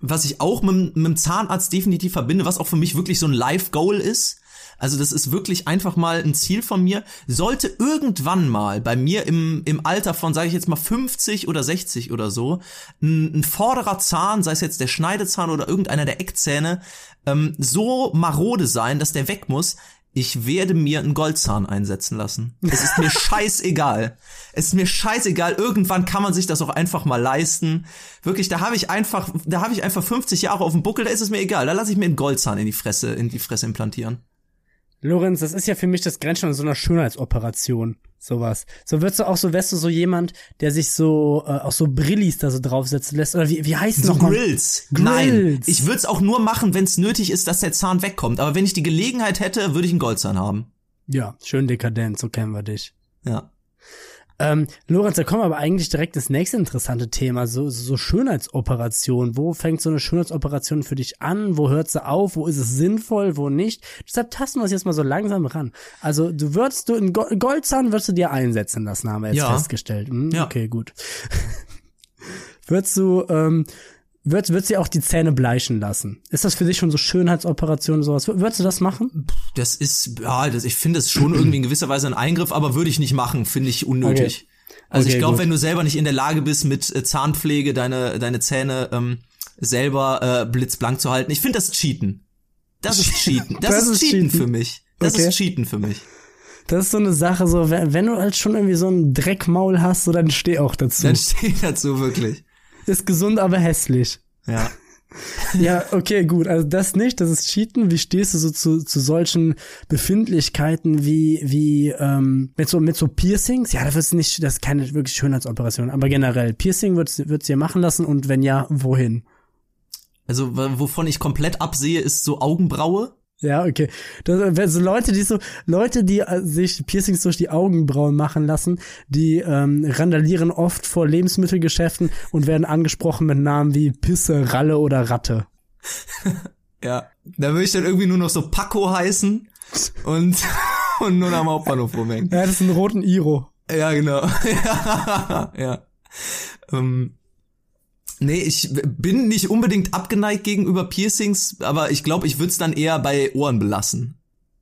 was ich auch mit, mit dem Zahnarzt definitiv verbinde, was auch für mich wirklich so ein Life-Goal ist, also das ist wirklich einfach mal ein Ziel von mir, sollte irgendwann mal bei mir im, im Alter von, sage ich jetzt mal 50 oder 60 oder so, ein, ein vorderer Zahn, sei es jetzt der Schneidezahn oder irgendeiner der Eckzähne, ähm, so marode sein, dass der weg muss, ich werde mir einen Goldzahn einsetzen lassen. Es ist mir scheißegal. Es ist mir scheißegal. Irgendwann kann man sich das auch einfach mal leisten. Wirklich, da habe ich einfach, da habe ich einfach 50 Jahre auf dem Buckel, da ist es mir egal. Da lasse ich mir einen Goldzahn in die Fresse, in die Fresse implantieren. Lorenz, das ist ja für mich das Grenzschnitt so einer Schönheitsoperation. Sowas. So wirst du auch so, wärst du so jemand, der sich so, äh, auch so Brillis da so draufsetzen lässt. Oder wie, wie heißt So noch? Grills. Grills. Nein. Ich würde es auch nur machen, wenn es nötig ist, dass der Zahn wegkommt. Aber wenn ich die Gelegenheit hätte, würde ich einen Goldzahn haben. Ja, schön dekadent, so kennen wir dich. Ja. Ähm, Lorenz, da kommen wir aber eigentlich direkt ins nächste interessante Thema, so, so Schönheitsoperation. Wo fängt so eine Schönheitsoperation für dich an? Wo hört sie auf? Wo ist es sinnvoll? Wo nicht? Deshalb tasten wir uns jetzt mal so langsam ran. Also du würdest du in Go Goldzahn würdest du dir einsetzen lassen, haben wir jetzt Ja. festgestellt. Hm, Ja. Okay, gut. würdest du ähm, würdest, würdest du auch die Zähne bleichen lassen? Ist das für dich schon so Schönheitsoperation sowas? Würdest du das machen? Das ist, ja, das, ich finde es schon irgendwie in gewisser Weise ein Eingriff, aber würde ich nicht machen, finde ich unnötig. Also Okay, ich glaube, wenn du selber nicht in der Lage bist, mit äh, Zahnpflege deine, deine Zähne ähm, selber äh, blitzblank zu halten, ich finde das Cheaten. Das ist Cheaten. Das, Das ist, ist Cheaten, Cheaten. für mich. Das Okay. ist Cheaten für mich. Das ist so eine Sache, so wenn, wenn du halt schon irgendwie so ein Dreckmaul hast, so dann steh auch dazu. Dann steht dazu wirklich. Ist gesund, aber hässlich. Ja. Ja, okay, gut. Also das nicht, das ist Cheaten. Wie stehst du so zu, zu solchen Befindlichkeiten wie, wie ähm, mit so mit so Piercings? Ja, das ist nicht, das ist keine wirklich Schönheitsoperation, aber generell Piercing würdest du dir machen lassen und wenn ja, wohin? Also wovon ich komplett absehe, ist so Augenbraue. Ja, okay. Das, wenn so Leute, die so Leute, die äh, sich Piercings durch die Augenbrauen machen lassen, die ähm, randalieren oft vor Lebensmittelgeschäften und werden angesprochen mit Namen wie Pisse, Ralle oder Ratte. Ja. Da würde ich dann irgendwie nur noch so Paco heißen und, und nur noch am Hauptbahnhof rumhängen. Ja, das ist ein roten Iro. Ja, genau. ja. ja. Ähm, nee, ich bin nicht unbedingt abgeneigt gegenüber Piercings, aber ich glaube, ich würde es dann eher bei Ohren belassen.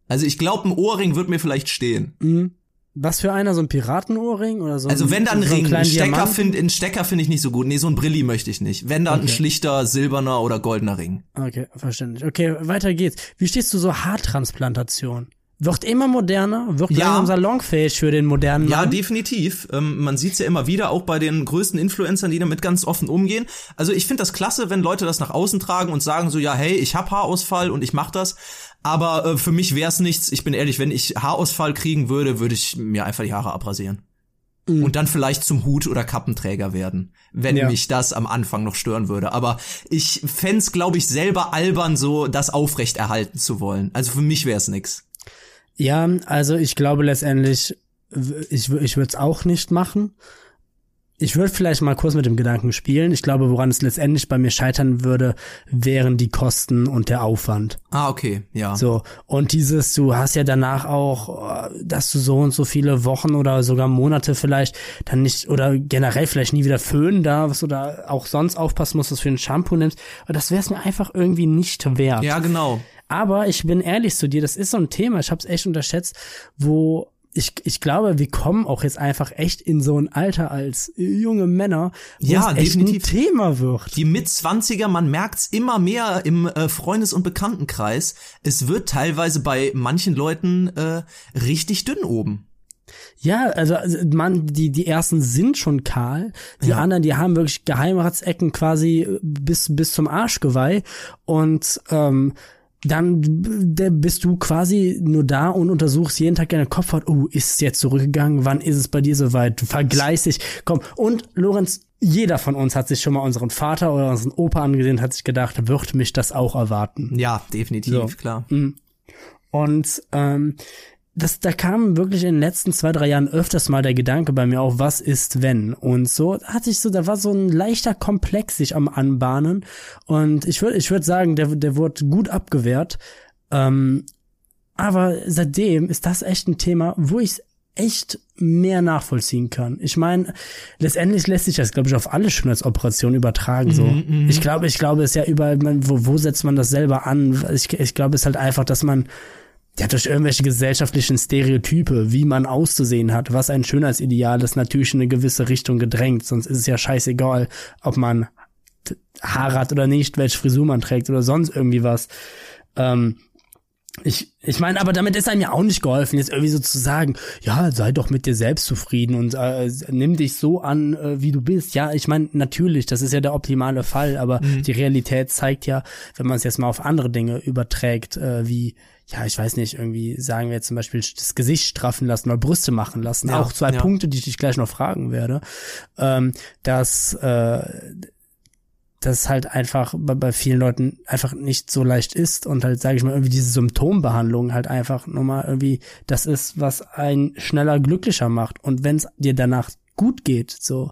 Also ich glaube, ein Ohrring wird mir vielleicht stehen. Mhm. Was für einer, so ein Piratenohrring oder so? Also ein, wenn dann ein so Ring, ein Stecker finde ein Stecker finde ich nicht so gut. Nee, so ein Brilli möchte ich nicht. Wenn dann ein Okay. schlichter silberner oder goldener Ring. Okay, verständlich. Okay, weiter geht's. Wie stehst du so Haartransplantation? Wird immer moderner, wird Ja. langsam salonfähig für den modernen Ja, Mann. definitiv. Ähm, man sieht's ja immer wieder, auch bei den größten Influencern, die damit ganz offen umgehen. Also ich finde das klasse, wenn Leute das nach außen tragen und sagen so, ja, hey, ich hab Haarausfall und ich mach das. Aber äh, für mich wär's nichts. Ich bin ehrlich, wenn ich Haarausfall kriegen würde, würde ich mir einfach die Haare abrasieren. Mhm. Und dann vielleicht zum Hut- oder Kappenträger werden, wenn Ja. mich das am Anfang noch stören würde. Aber ich fänd's, glaube ich, selber albern, so das aufrechterhalten zu wollen. Also für mich wär's nix. Ja, also ich glaube letztendlich, ich, ich würde es auch nicht machen. Ich würde vielleicht mal kurz mit dem Gedanken spielen. Ich glaube, woran es letztendlich bei mir scheitern würde, wären die Kosten und der Aufwand. Ah, okay, ja. So, und dieses, du hast ja danach auch, äh, dass du so und so viele Wochen oder sogar Monate vielleicht dann nicht, oder generell vielleicht nie wieder föhnen darfst oder auch sonst aufpassen musst, was für ein Shampoo nimmst. Und das wäre es mir einfach irgendwie nicht wert. Ja, genau. Aber ich bin ehrlich zu dir, das ist so ein Thema, ich habe es echt unterschätzt, wo ich, ich glaube, wir kommen auch jetzt einfach echt in so ein Alter als junge Männer, wo Ja, es echt definitiv. ein Thema wird. Die Mitzwanziger, man merkt's immer mehr im äh, Freundes- und Bekanntenkreis. Es wird teilweise bei manchen Leuten äh, richtig dünn oben. Ja, also, also man, die, die ersten sind schon kahl, die Ja. anderen, die haben wirklich Geheimratsecken quasi äh, bis, bis zum Arschgeweih und ähm, dann bist du quasi nur da und untersuchst jeden Tag deine Kopfhaut. Oh, ist es jetzt zurückgegangen? Wann ist es bei dir soweit? Du vergleichst dich. Komm. Und Lorenz, jeder von uns hat sich schon mal unseren Vater oder unseren Opa angesehen, hat sich gedacht, wird mich das auch erwarten. Ja, definitiv, So. klar. Und ähm, das, da kam wirklich in den letzten zwei, drei Jahren öfters mal der Gedanke bei mir auf, was ist wenn? Und so hatte ich so, da war so ein leichter Komplex sich am Anbahnen. Und ich würde, ich würde sagen, der, der wurde gut abgewehrt. Ähm, aber seitdem ist das echt ein Thema, wo ich echt mehr nachvollziehen kann. Ich meine, letztendlich lässt sich das, glaube ich, auf alle Schönheitsoperationen übertragen. So, ich glaube, ich glaube, es ist ja überall, man, wo, wo setzt man das selber an? Ich, ich glaube, es ist halt einfach, dass man ja, durch irgendwelche gesellschaftlichen Stereotype, wie man auszusehen hat, was ein Schönheitsideal ist, natürlich in eine gewisse Richtung gedrängt. Sonst ist es ja scheißegal, ob man Haare hat oder nicht, welche Frisur man trägt oder sonst irgendwie was. Ähm, ich, ich meine, aber damit ist einem ja auch nicht geholfen, jetzt irgendwie so zu sagen, ja, sei doch mit dir selbst zufrieden und äh, nimm dich so an, äh, wie du bist. Ja, ich meine, natürlich, das ist ja der optimale Fall, aber die Realität zeigt ja, wenn man es jetzt mal auf andere Dinge überträgt, äh, wie, ja, ich weiß nicht, irgendwie sagen wir jetzt zum Beispiel das Gesicht straffen lassen oder Brüste machen lassen. Ja, auch zwei ja. Punkte, die ich dich gleich noch fragen werde, ähm, dass äh, dass es halt einfach bei, bei vielen Leuten einfach nicht so leicht ist und halt, sage ich mal, irgendwie diese Symptombehandlung halt einfach nur mal irgendwie das ist, was einen schneller glücklicher macht. Und wenn es dir danach gut geht, so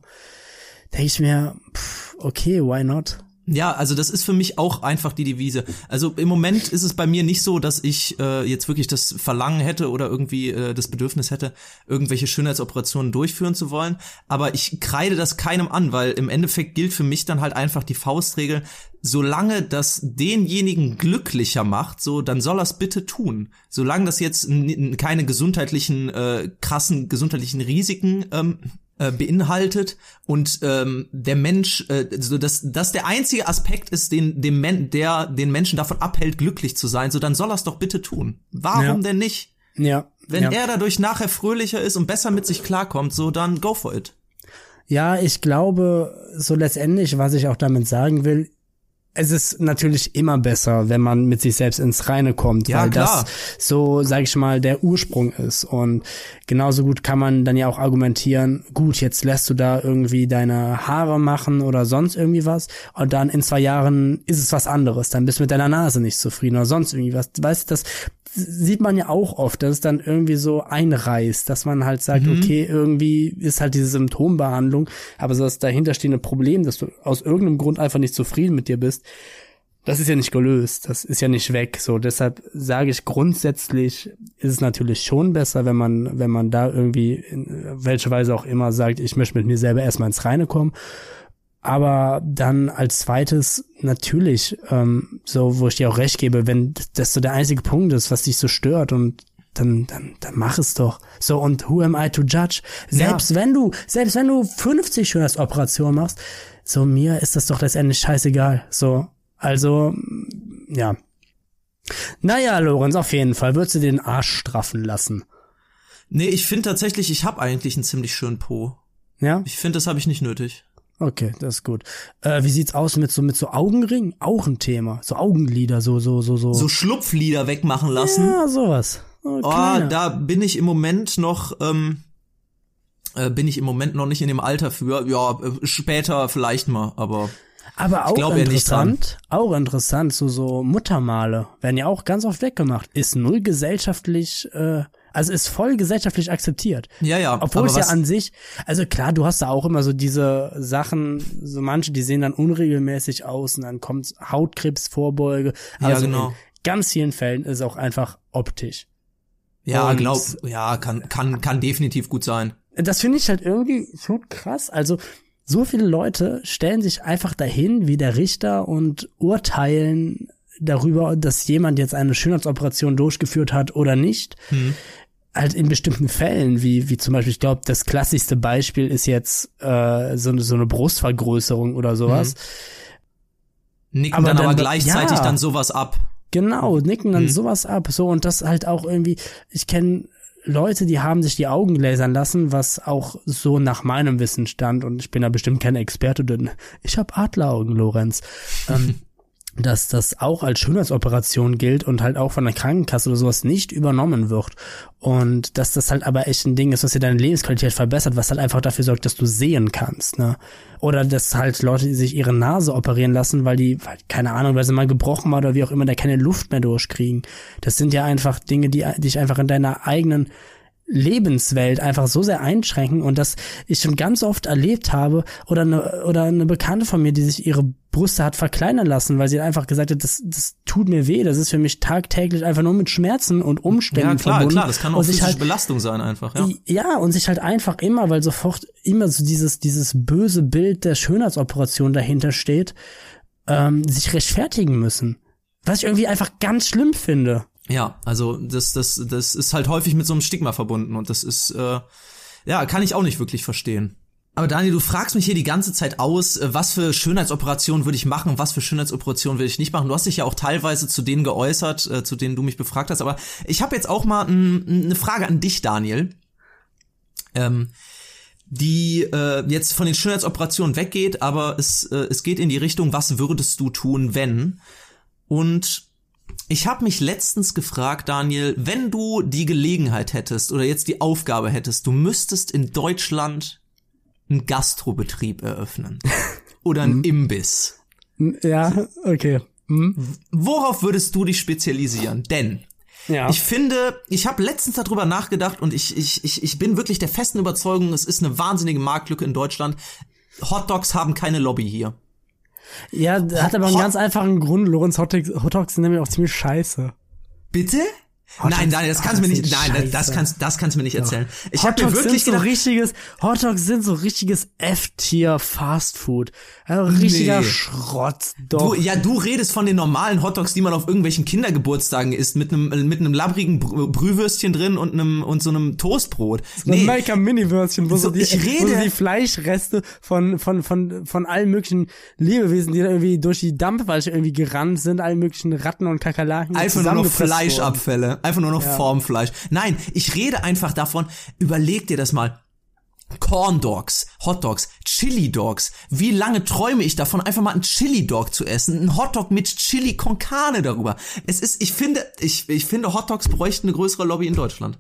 denke ich mir, pff, okay, why not? Ja, also das ist für mich auch einfach die Devise. Also im Moment ist es bei mir nicht so, dass ich äh, jetzt wirklich das Verlangen hätte oder irgendwie äh, das Bedürfnis hätte, irgendwelche Schönheitsoperationen durchführen zu wollen. Aber ich kreide das keinem an, weil im Endeffekt gilt für mich dann halt einfach die Faustregel, solange das denjenigen glücklicher macht, so dann soll er bitte tun. Solange das jetzt keine gesundheitlichen, äh, krassen gesundheitlichen Risiken ähm, äh, beinhaltet und ähm, der Mensch, äh, so dass das der einzige Aspekt ist, den dem Men der den Menschen davon abhält, glücklich zu sein, so dann soll er es doch bitte tun. Warum Ja. denn nicht? Ja. Wenn ja. er dadurch nachher fröhlicher ist und besser mit sich klarkommt, so dann go for it. Ja, ich glaube, so letztendlich, was ich auch damit sagen will, es ist natürlich immer besser, wenn man mit sich selbst ins Reine kommt, Ja, weil klar. das so, sag ich mal, der Ursprung ist. Und genauso gut kann man dann ja auch argumentieren, gut, jetzt lässt du da irgendwie deine Haare machen oder sonst irgendwie was und dann in zwei Jahren ist es was anderes. Dann bist du mit deiner Nase nicht zufrieden oder sonst irgendwie was. Weißt du, das sieht man ja auch oft, dass es dann irgendwie so einreißt, dass man halt sagt, okay, irgendwie ist halt diese Symptombehandlung, aber so das dahinterstehende Problem, dass du aus irgendeinem Grund einfach nicht zufrieden mit dir bist, das ist ja nicht gelöst, das ist ja nicht weg. So, deshalb sage ich grundsätzlich ist es natürlich schon besser, wenn man, wenn man da irgendwie in welcher Weise auch immer sagt, ich möchte mit mir selber erstmal ins Reine kommen. Aber dann als zweites natürlich, ähm, so wo ich dir auch recht gebe, wenn das so der einzige Punkt ist, was dich so stört und dann, dann, dann mach es doch. So, und who am I to judge? Selbst wenn du, selbst wenn du 50 Schönheitsoperationen machst, so mir ist das doch letztendlich scheißegal. So, also, ja. Naja, Lorenz, auf jeden Fall. Würdest du den Arsch straffen lassen? Nee, ich finde tatsächlich, ich habe eigentlich einen ziemlich schönen Po. Ja? Ich finde, das habe ich nicht nötig. Okay, das ist gut. Äh, wie sieht's aus mit so, mit so Augenringen? Auch ein Thema. So Augenlider, so, so, so, so. So Schlupflider wegmachen lassen. Ja, sowas. Oh, Oh, da bin ich im Moment noch, ähm, äh, bin ich im Moment noch nicht in dem Alter für. Ja, äh, später vielleicht mal, aber Aber auch interessant, auch interessant, so, so Muttermale werden ja auch ganz oft weggemacht. Ist null gesellschaftlich, äh, also ist voll gesellschaftlich akzeptiert. ja, ja. Obwohl es ja an sich, also klar, du hast da auch immer so diese Sachen, so manche, die sehen dann unregelmäßig aus und dann kommt Hautkrebsvorbeuge. Ja, Also genau. in ganz vielen Fällen ist auch einfach optisch. Ja, Und- glaub, ja, kann, kann, kann definitiv gut sein. Das finde ich halt irgendwie schon krass. Also so viele Leute stellen sich einfach dahin wie der Richter und urteilen darüber, dass jemand jetzt eine Schönheitsoperation durchgeführt hat oder nicht. Halt in bestimmten Fällen, wie, wie zum Beispiel, ich glaube, das klassischste Beispiel ist jetzt äh, so, eine, so eine Brustvergrößerung oder sowas. Nicken Aber dann, aber dann- gleichzeitig ja. dann sowas ab. Genau, nicken Mhm. dann sowas ab. So, und das halt auch irgendwie, ich kenne Leute, die haben sich die Augen lasern lassen, was auch so nach meinem Wissen stand, und ich bin da bestimmt kein Experte, denn ich habe Adleraugen, Lorenz. ähm, dass das auch als Schönheitsoperation gilt und halt auch von der Krankenkasse oder sowas nicht übernommen wird. Und dass das halt aber echt ein Ding ist, was dir deine Lebensqualität verbessert, was halt einfach dafür sorgt, dass du sehen kannst, ne? Oder dass halt Leute, sich ihre Nase operieren lassen, weil die, keine Ahnung, weil sie mal gebrochen war oder wie auch immer, da keine Luft mehr durchkriegen. Das sind ja einfach Dinge, die dich einfach in deiner eigenen Lebenswelt einfach so sehr einschränken und dass ich schon ganz oft erlebt habe oder eine, oder eine Bekannte von mir, die sich ihre Brüste hat verkleinern lassen, weil sie einfach gesagt hat, das, das tut mir weh, das ist für mich tagtäglich einfach nur mit Schmerzen und Umständen Ja, klar, verbunden. klar, das kann auch physische halt, Belastung sein einfach, ja. ja, und sich halt einfach immer, weil sofort immer so dieses, dieses böse Bild der Schönheitsoperation dahinter steht, ähm, sich rechtfertigen müssen. Was ich irgendwie einfach ganz schlimm finde. Ja, also das, das, das ist halt häufig mit so einem Stigma verbunden und das ist, äh, ja, kann ich auch nicht wirklich verstehen. Aber Daniel, du fragst mich hier die ganze Zeit aus, äh, was für Schönheitsoperationen würde ich machen und was für Schönheitsoperationen würde ich nicht machen. Du hast dich ja auch teilweise zu denen geäußert, äh, zu denen du mich befragt hast. Aber ich habe jetzt auch mal eine Frage an dich, Daniel. Ähm, die äh, jetzt von den Schönheitsoperationen weggeht, aber es, äh, es geht in die Richtung, was würdest du tun, wenn? Und ich habe mich letztens gefragt, Daniel, wenn du die Gelegenheit hättest oder jetzt die Aufgabe hättest, du müsstest in Deutschland einen Gastrobetrieb eröffnen oder einen Imbiss. Ja, okay. Hm? Worauf würdest du dich spezialisieren? Denn Ja. ich finde, ich habe letztens darüber nachgedacht und ich, ich, ich, ich bin wirklich der festen Überzeugung, es ist eine wahnsinnige Marktlücke in Deutschland. Hotdogs haben keine Lobby hier. Ja, hat aber einen ganz einfachen Grund. Lorenz Hotdogs, Hotdogs sind nämlich auch ziemlich scheiße. Bitte? Hotdogs- nein, nein, das kannst du mir nicht, nein, das scheiße. kannst, das kannst du mir nicht erzählen. Ich habe mir Hotdogs wirklich sind so gedacht, richtiges, Hotdogs sind so richtiges F-Tier Fast Food. Also richtiger Nee. Schrott. Doch. Du, ja, du redest von den normalen Hotdogs, die man auf irgendwelchen Kindergeburtstagen isst, mit einem mit einem labbrigen Brü- Brühwürstchen drin und einem und so einem Toastbrot. Nee. Amerika Mini-Würstchen, wo so, So, die, ich wo so rede- die Fleischreste von, von, von, von allen möglichen Lebewesen, die da irgendwie durch die Dampfwalze irgendwie gerannt sind, allen möglichen Ratten und Kakerlaken. Einfach nur noch zusammengepresst einfach nur noch Formfleisch. Nein, ich rede einfach davon, überleg dir das mal. Corn Dogs, Hot Dogs, Chili Dogs. Wie lange träume ich davon, einfach mal einen Chili Dog zu essen? Ein Hotdog mit Chili con Carne darüber. Es ist, ich finde, ich, ich finde Hot Dogs bräuchten eine größere Lobby in Deutschland.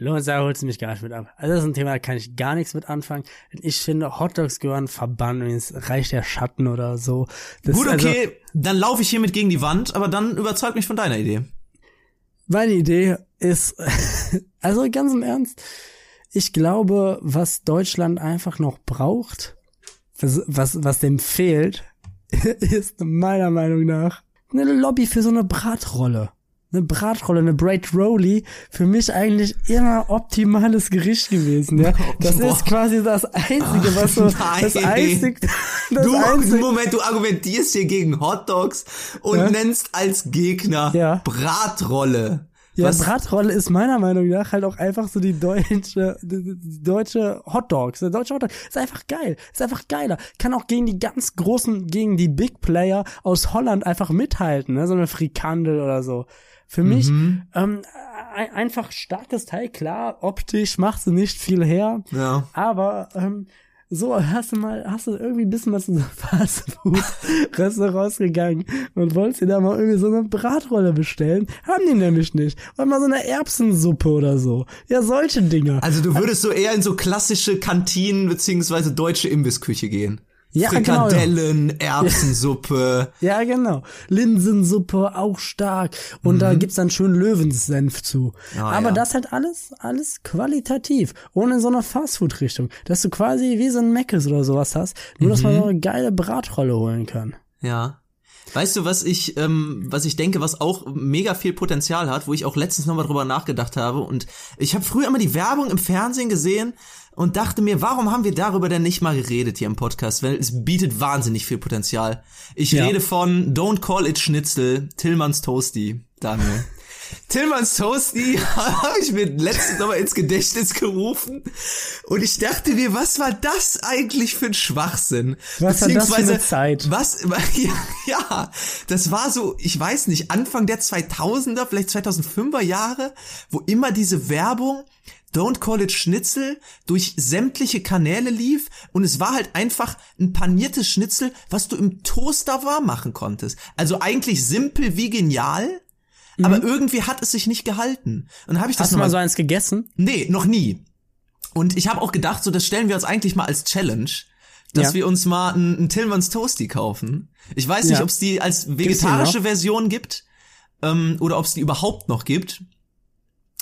Lorenz, da holst du mich gar nicht mit ab. Also das ist ein Thema, da kann ich gar nichts mit anfangen. Ich finde, Hotdogs gehören verbannt und es reicht der Schatten oder so. Das Gut, also- okay, dann laufe ich hiermit gegen die Wand, aber dann überzeug mich von deiner Idee. Meine Idee ist, also ganz im Ernst, ich glaube, was Deutschland einfach noch braucht, was, was, was dem fehlt, ist meiner Meinung nach eine Lobby für so eine Bratrolle. Eine Bratrolle, eine Braid Rolly, für mich eigentlich immer optimales Gericht gewesen, ja. Das Boah. ist quasi das Einzige, was so, das nein. Einzige, das Du, Einzige, Moment, du argumentierst hier gegen Hot Dogs und Ja. nennst als Gegner Ja. Bratrolle. Ja, Was- Bratrolle ist meiner Meinung nach halt auch einfach so die deutsche, die die deutsche Hotdogs. Der deutsche Hotdog ist einfach geil. Ist einfach geiler. Kann auch gegen die ganz großen, gegen die Big Player aus Holland einfach mithalten, ne? So eine Frikandel oder so. Für mich Mhm. ähm, ein, einfach starkes Teil, klar, optisch machst du nicht viel her, Ja. aber ähm, so hast du mal, hast du irgendwie ein bisschen was zu so Fastfood-Restaurants gegangen und wolltest dir da mal irgendwie so eine Bratrolle bestellen. Haben die nämlich nicht. Und mal so eine Erbsensuppe oder so. Ja, solche Dinge. Also du würdest so eher in so klassische Kantinen beziehungsweise deutsche Imbissküche gehen. Ja, genau, Frikadellen, Erbsensuppe. Ja, genau. Linsensuppe auch stark. Und da gibt's dann schön Löwensenf zu. Mhm. Ah, Aber ja. das halt alles, alles qualitativ. Ohne so eine Fastfood-Richtung. Dass du quasi wie so ein Meckes oder sowas hast. Nur, dass man Mhm. so eine geile Bratrolle holen kann. Ja. Weißt du, was ich, ähm, was ich denke, was auch mega viel Potenzial hat, wo ich auch letztens nochmal drüber nachgedacht habe. Und ich habe früher immer die Werbung im Fernsehen gesehen und dachte mir, warum haben wir darüber denn nicht mal geredet hier im Podcast? Weil es bietet wahnsinnig viel Potenzial. Ich Ja. rede von Don't Call It Schnitzel, Tillmanns Toasty, Daniel. Tillmanns Toasty habe ich mir letztens nochmal ins Gedächtnis gerufen und ich dachte mir, was war das eigentlich für ein Schwachsinn? Was war das für eine Zeit? Was, ja, ja, das war so, ich weiß nicht, Anfang der 2000er, vielleicht 2005er Jahre, wo immer diese Werbung Don't Call It Schnitzel durch sämtliche Kanäle lief und es war halt einfach ein paniertes Schnitzel, was du im Toaster warm machen konntest. Also eigentlich simpel wie genial, aber irgendwie hat es sich nicht gehalten. Und dann habe ich das Mhm. Hast du noch mal so eins gegessen? Nee, noch nie. Und ich habe auch gedacht, so das stellen wir uns eigentlich mal als Challenge, dass Ja. wir uns mal einen, Tillmanns Toasty kaufen. Ich weiß nicht, Ja. ob es die als vegetarische Version gibt ähm, oder ob es die überhaupt noch gibt.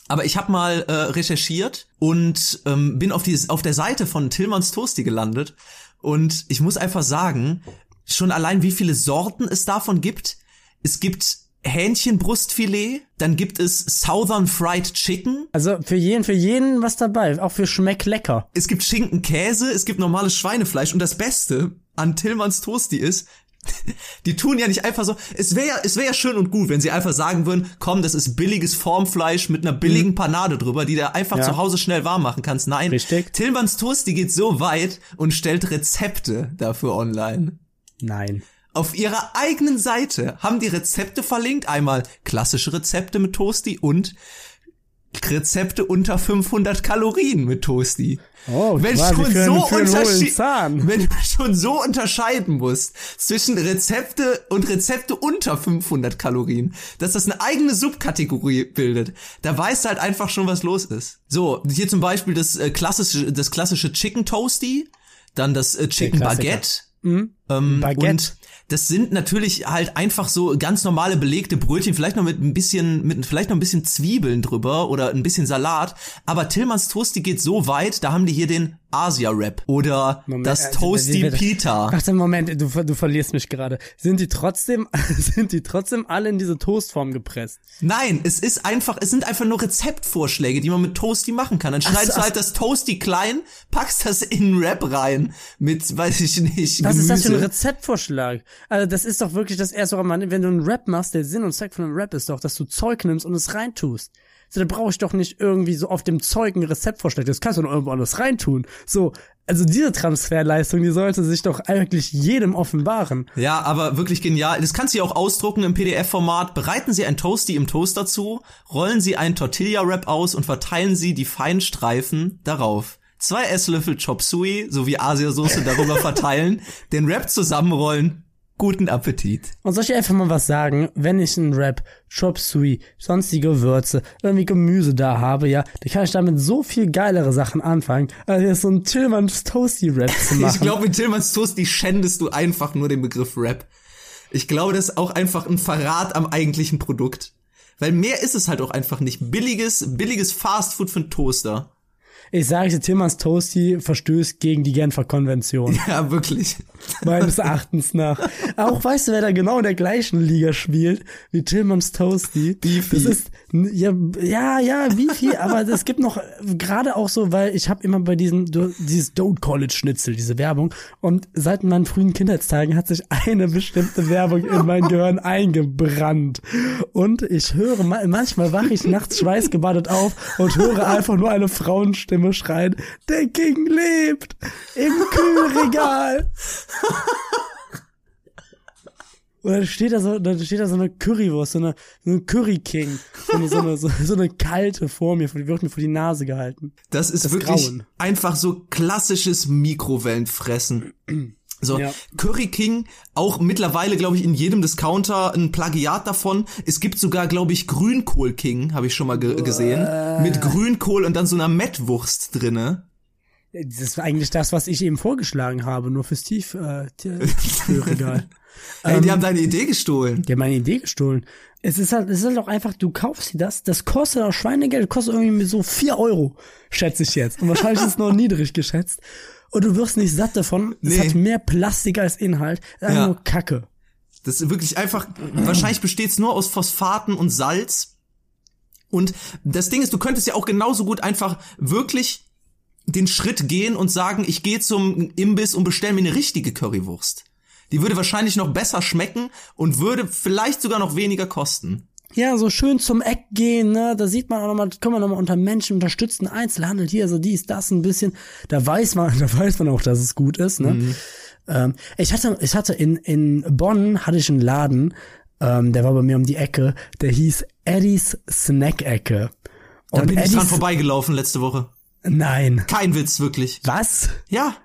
Aber ich habe mal äh, recherchiert und ähm, bin auf, die, auf der Seite von Tillmanns Toasty gelandet. Und ich muss einfach sagen, schon allein wie viele Sorten es davon gibt. Es gibt Hähnchenbrustfilet, dann gibt es Southern Fried Chicken, Also für jeden, für jeden was dabei. Auch für Schmeck lecker. es gibt Schinken, Käse, es gibt normales Schweinefleisch und das Beste an Tillmanns Toasty ist, die tun ja nicht einfach so, es wäre ja, es wäre ja schön und gut, wenn sie einfach sagen würden, komm, das ist billiges Formfleisch mit einer billigen Panade drüber, die du einfach Ja. zu Hause schnell warm machen kannst. Nein, Richtig. Tillmanns Toasty geht so weit und stellt Rezepte dafür online. Nein. Auf ihrer eigenen Seite haben die Rezepte verlinkt. Einmal klassische Rezepte mit Toasty und Rezepte unter 500 Kalorien mit Toasty. Oh, wenn quasi schon so wenn du schon so unterscheiden musst zwischen Rezepte und Rezepte unter 500 Kalorien, dass das eine eigene Subkategorie bildet, da weißt du halt einfach schon, was los ist. So, hier zum Beispiel das äh, klassische, das klassische Chicken Toasty, dann das äh, Chicken. Baguette, Mhm. Ähm, Baguette. Und das sind natürlich halt einfach so ganz normale belegte Brötchen, vielleicht noch mit ein bisschen, mit vielleicht noch ein bisschen Zwiebeln drüber oder ein bisschen Salat. Aber Tillmanns Toasty geht so weit, da haben die hier den Asia-Rap oder Moment, das äh, Toasty wie- Pita. Warte, Moment, du, du verlierst mich gerade. Sind die trotzdem, sind die trotzdem alle in diese Toastform gepresst? Nein, es ist einfach, es sind einfach nur Rezeptvorschläge, die man mit Toasty machen kann. Dann schneidest so, du halt das Toasty klein, packst das in Rap rein mit, weiß ich nicht, Was ist das für ein Gemüse. Rezeptvorschlag? Also das ist doch wirklich das erste, woran man, wenn du einen Rap machst, der Sinn und Zweck von einem Rap ist doch, dass du Zeug nimmst und es reintust. So, da brauche ich doch nicht irgendwie so auf dem Zeug ein Rezeptvorschlag. Das kannst du noch irgendwo anders reintun. So, also diese Transferleistung, die sollte sich doch eigentlich jedem offenbaren. Ja, aber wirklich genial. Das kannst du ja auch ausdrucken im PDF-Format. Bereiten Sie ein Toasty im Toaster zu, rollen Sie einen Tortilla-Wrap aus und verteilen Sie die feinen Streifen darauf. Zwei Esslöffel Chop Suey sowie Asiasoße darüber verteilen, den Wrap zusammenrollen. Guten Appetit. Und soll ich einfach mal was sagen, wenn ich einen Rap, Chop Suey, sonstige Gewürze, irgendwie Gemüse da habe, ja, dann kann ich damit so viel geilere Sachen anfangen, als jetzt so einen Tillmanns Toasty Rap zu machen. Ich glaube, mit Tillmanns Toasty schändest du einfach nur den Begriff Rap. Ich glaube, das ist auch einfach ein Verrat am eigentlichen Produkt. Weil mehr ist es halt auch einfach nicht. Billiges, billiges Fastfood für einen Toaster. Ich sage dir, Tillmanns Toasty verstößt gegen die Genfer Konvention. Ja, wirklich. meines Erachtens nach. Auch weißt du, wer da genau in der gleichen Liga spielt wie Tillmanns Toasty? Beefy. Das ist ja ja ja Beefy, aber es gibt noch gerade auch so, weil ich habe immer bei diesem dieses Don't It Schnitzel diese Werbung und seit meinen frühen Kindheitstagen hat sich eine bestimmte Werbung in mein Gehirn eingebrannt und ich höre ma- manchmal wache ich nachts schweißgebadet auf und höre einfach nur eine Frauenstimme schreien: Der King lebt im Kühlregal. Und dann steht da so, dann steht da so eine Currywurst, so eine, so eine Curry King, so eine, so eine, so eine kalte vor mir, die wird mir vor die Nase gehalten. Das ist Das wirklich Grauen. einfach so klassisches Mikrowellenfressen. So, Ja. Curry King, auch mittlerweile, glaube ich, in jedem Discounter ein Plagiat davon. Es gibt sogar, glaube ich, Grünkohl King, habe ich schon mal ge gesehen. Mit Grünkohl und dann so einer Mettwurst drinne. Das ist eigentlich das, was ich eben vorgeschlagen habe, nur fürs Tief, äh, Tiefkühlregal. Ey, Ähm, die haben deine Idee gestohlen. Die haben meine Idee gestohlen. Es ist halt, es ist halt auch einfach, du kaufst dir das, das kostet auch Schweinegeld, kostet irgendwie so vier Euro, schätze ich jetzt. Und wahrscheinlich ist es noch niedrig geschätzt. Und du wirst nicht satt davon. Es Nee. hat mehr Plastik als Inhalt. Einfach Ja. nur Kacke. Das ist wirklich einfach, wahrscheinlich besteht's nur aus Phosphaten und Salz. Und das Ding ist, du könntest ja auch genauso gut einfach wirklich den Schritt gehen und sagen, ich gehe zum Imbiss und bestell mir eine richtige Currywurst. Die würde wahrscheinlich noch besser schmecken und würde vielleicht sogar noch weniger kosten. Ja, so schön zum Eck gehen, ne? Da sieht man auch nochmal, können wir nochmal unter Menschen unterstützen, Einzelhandel hier, so dies, das ein bisschen. Da weiß man, da weiß man auch, dass es gut ist, ne? Ähm, ich hatte, ich hatte in, in Bonn hatte ich einen Laden, ähm, der war bei mir um die Ecke, der hieß Eddies Snack-Ecke. Da bin ich dran Eddies- vorbeigelaufen letzte Woche. Nein. Kein Witz, wirklich. Was? Ja,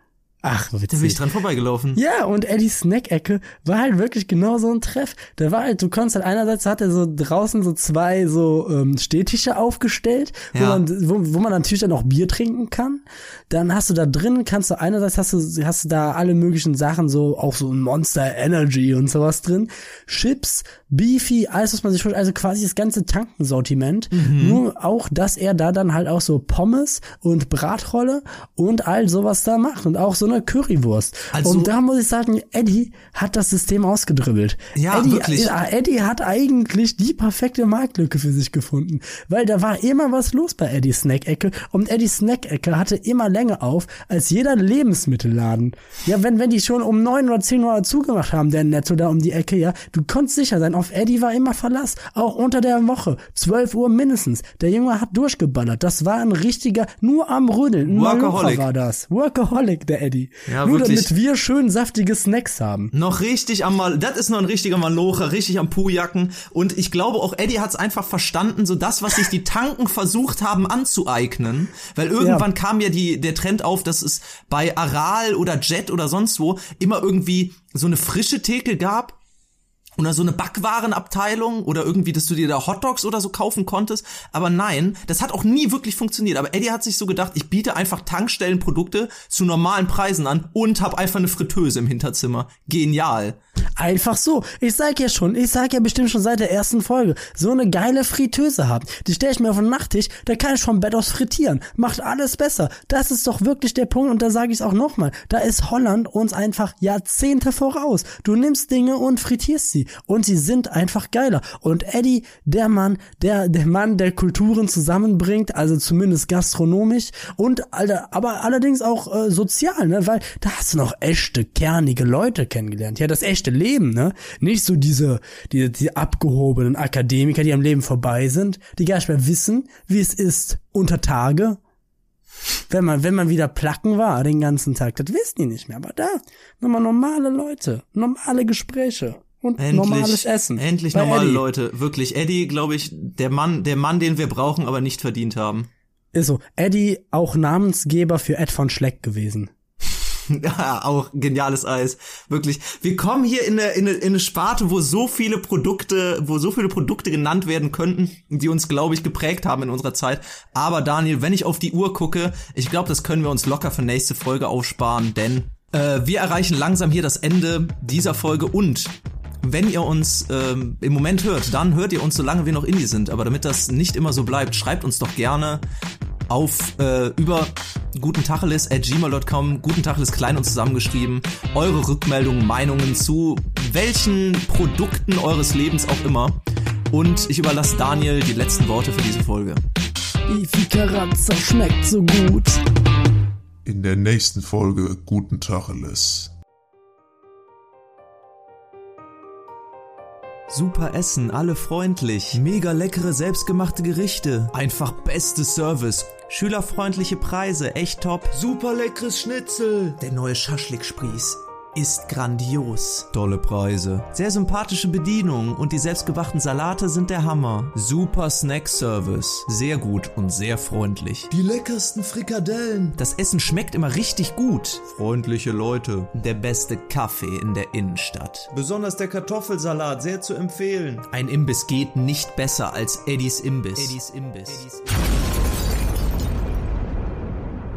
Ach, da bin ich witzig. dran vorbeigelaufen. Ja, und Eddies Snack-Ecke war halt wirklich genau so ein Treff. Da war halt, du konntest halt einerseits hat er so draußen so zwei so ähm, Stehtische aufgestellt, wo, Ja. man, wo, wo man natürlich dann auch Bier trinken kann. Dann hast du da drin, kannst du einerseits hast du, hast du da alle möglichen Sachen, so auch so ein Monster Energy und sowas drin. Chips, Beefy, alles, was man sich vorstellt, also quasi das ganze Tankensortiment. Mhm. Nur auch, dass er da dann halt auch so Pommes und Bratrolle und all sowas da macht und auch so eine Currywurst. Also- und da muss ich sagen, Eddie hat das System ausgedribbelt. Ja, Eddie, wirklich. Eddie hat eigentlich die perfekte Marktlücke für sich gefunden, weil da war immer was los bei Eddie Snack-Ecke und Eddie Snack-Ecke hatte immer länger auf als jeder Lebensmittelladen. Ja, wenn, wenn die schon um neun oder zehn Uhr zugemacht haben, der Netto da um die Ecke, ja, du konntest sicher sein, auf Eddie war immer Verlass, auch unter der Woche, 12 Uhr mindestens. Der Junge hat durchgeballert, das war ein richtiger, nur am Rödeln, ein Workaholic. Malocher war das. Workaholic, der Eddie. Ja, nur wirklich. damit wir schön saftige Snacks haben. Noch richtig am Mal, das ist noch ein richtiger Malocher, richtig am Puhjacken. Und ich glaube auch Eddie hat es einfach verstanden, so das, was sich die Tanken versucht haben anzueignen. Weil irgendwann Ja. kam ja die, der Trend auf, dass es bei Aral oder Jet oder sonst wo immer irgendwie so eine frische Theke gab. Oder so eine Backwarenabteilung oder irgendwie, dass du dir da Hotdogs oder so kaufen konntest. Aber nein, das hat auch nie wirklich funktioniert. Aber Eddie hat sich so gedacht, ich biete einfach Tankstellenprodukte zu normalen Preisen an und habe einfach eine Fritteuse im Hinterzimmer. Genial. Einfach so. Ich sag ja schon, ich sag ja bestimmt schon seit der ersten Folge, so eine geile Fritteuse haben. Die stelle ich mir auf den Nachttisch, da kann ich vom Bett aus frittieren. Macht alles besser. Das ist doch wirklich der Punkt und da sage ich es auch nochmal. Da ist Holland uns einfach Jahrzehnte voraus. Du nimmst Dinge und frittierst sie und sie sind einfach geiler. Und Eddie, der Mann, der, der Mann, der Kulturen zusammenbringt, also zumindest gastronomisch und, Alter, aber allerdings auch äh, sozial, ne, weil da hast du noch echte, kernige Leute kennengelernt. Ja, das echte Leben, ne? Nicht so diese, diese, die abgehobenen Akademiker, die am Leben vorbei sind, die gar nicht mehr wissen, wie es ist unter Tage. Wenn man, wenn man wieder placken war den ganzen Tag, das wissen die nicht mehr. Aber da, nochmal normale Leute, normale Gespräche und Endlich, normales Essen. Endlich normale Eddie. Leute. Wirklich. Eddie, glaube ich, der Mann, der Mann, den wir brauchen, aber nicht verdient haben. Ist so. Eddie auch Namensgeber für Ed von Schleck gewesen. Ja, auch geniales Eis. Wirklich. Wir kommen hier in eine, in, eine, in eine Sparte, wo so viele Produkte, wo so viele Produkte genannt werden könnten, die uns, glaube ich, geprägt haben in unserer Zeit. Aber Daniel, wenn ich auf die Uhr gucke, ich glaube, das können wir uns locker für nächste Folge aufsparen, denn äh, wir erreichen langsam hier das Ende dieser Folge und wenn ihr uns ähm, im Moment hört, dann hört ihr uns, solange wir noch Indie sind. Aber damit das nicht immer so bleibt, schreibt uns doch gerne auf äh, über gutentacheles at gmail.com, gutentacheles klein und zusammengeschrieben, eure Rückmeldungen, Meinungen zu welchen Produkten eures Lebens auch immer. Und ich überlasse Daniel die letzten Worte für diese Folge. Die Fikarazza schmeckt so gut. In der nächsten Folge Guten Tacheles. Super Essen, alle freundlich, mega leckere selbstgemachte Gerichte, einfach beste Service, schülerfreundliche Preise, echt top, super leckeres Schnitzel, der neue Schaschlik-Spieß ist grandios. Tolle Preise, sehr sympathische Bedienung und die selbstgemachten Salate sind der Hammer. Super Snack-Service, sehr gut und sehr freundlich. Die leckersten Frikadellen. Das Essen schmeckt immer richtig gut. Freundliche Leute. Der beste Kaffee in der Innenstadt. Besonders der Kartoffelsalat, sehr zu empfehlen. Ein Imbiss geht nicht besser als Eddies Imbiss. Eddies Imbiss.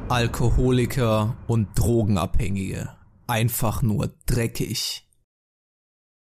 Alkoholiker und Drogenabhängige. Einfach nur dreckig.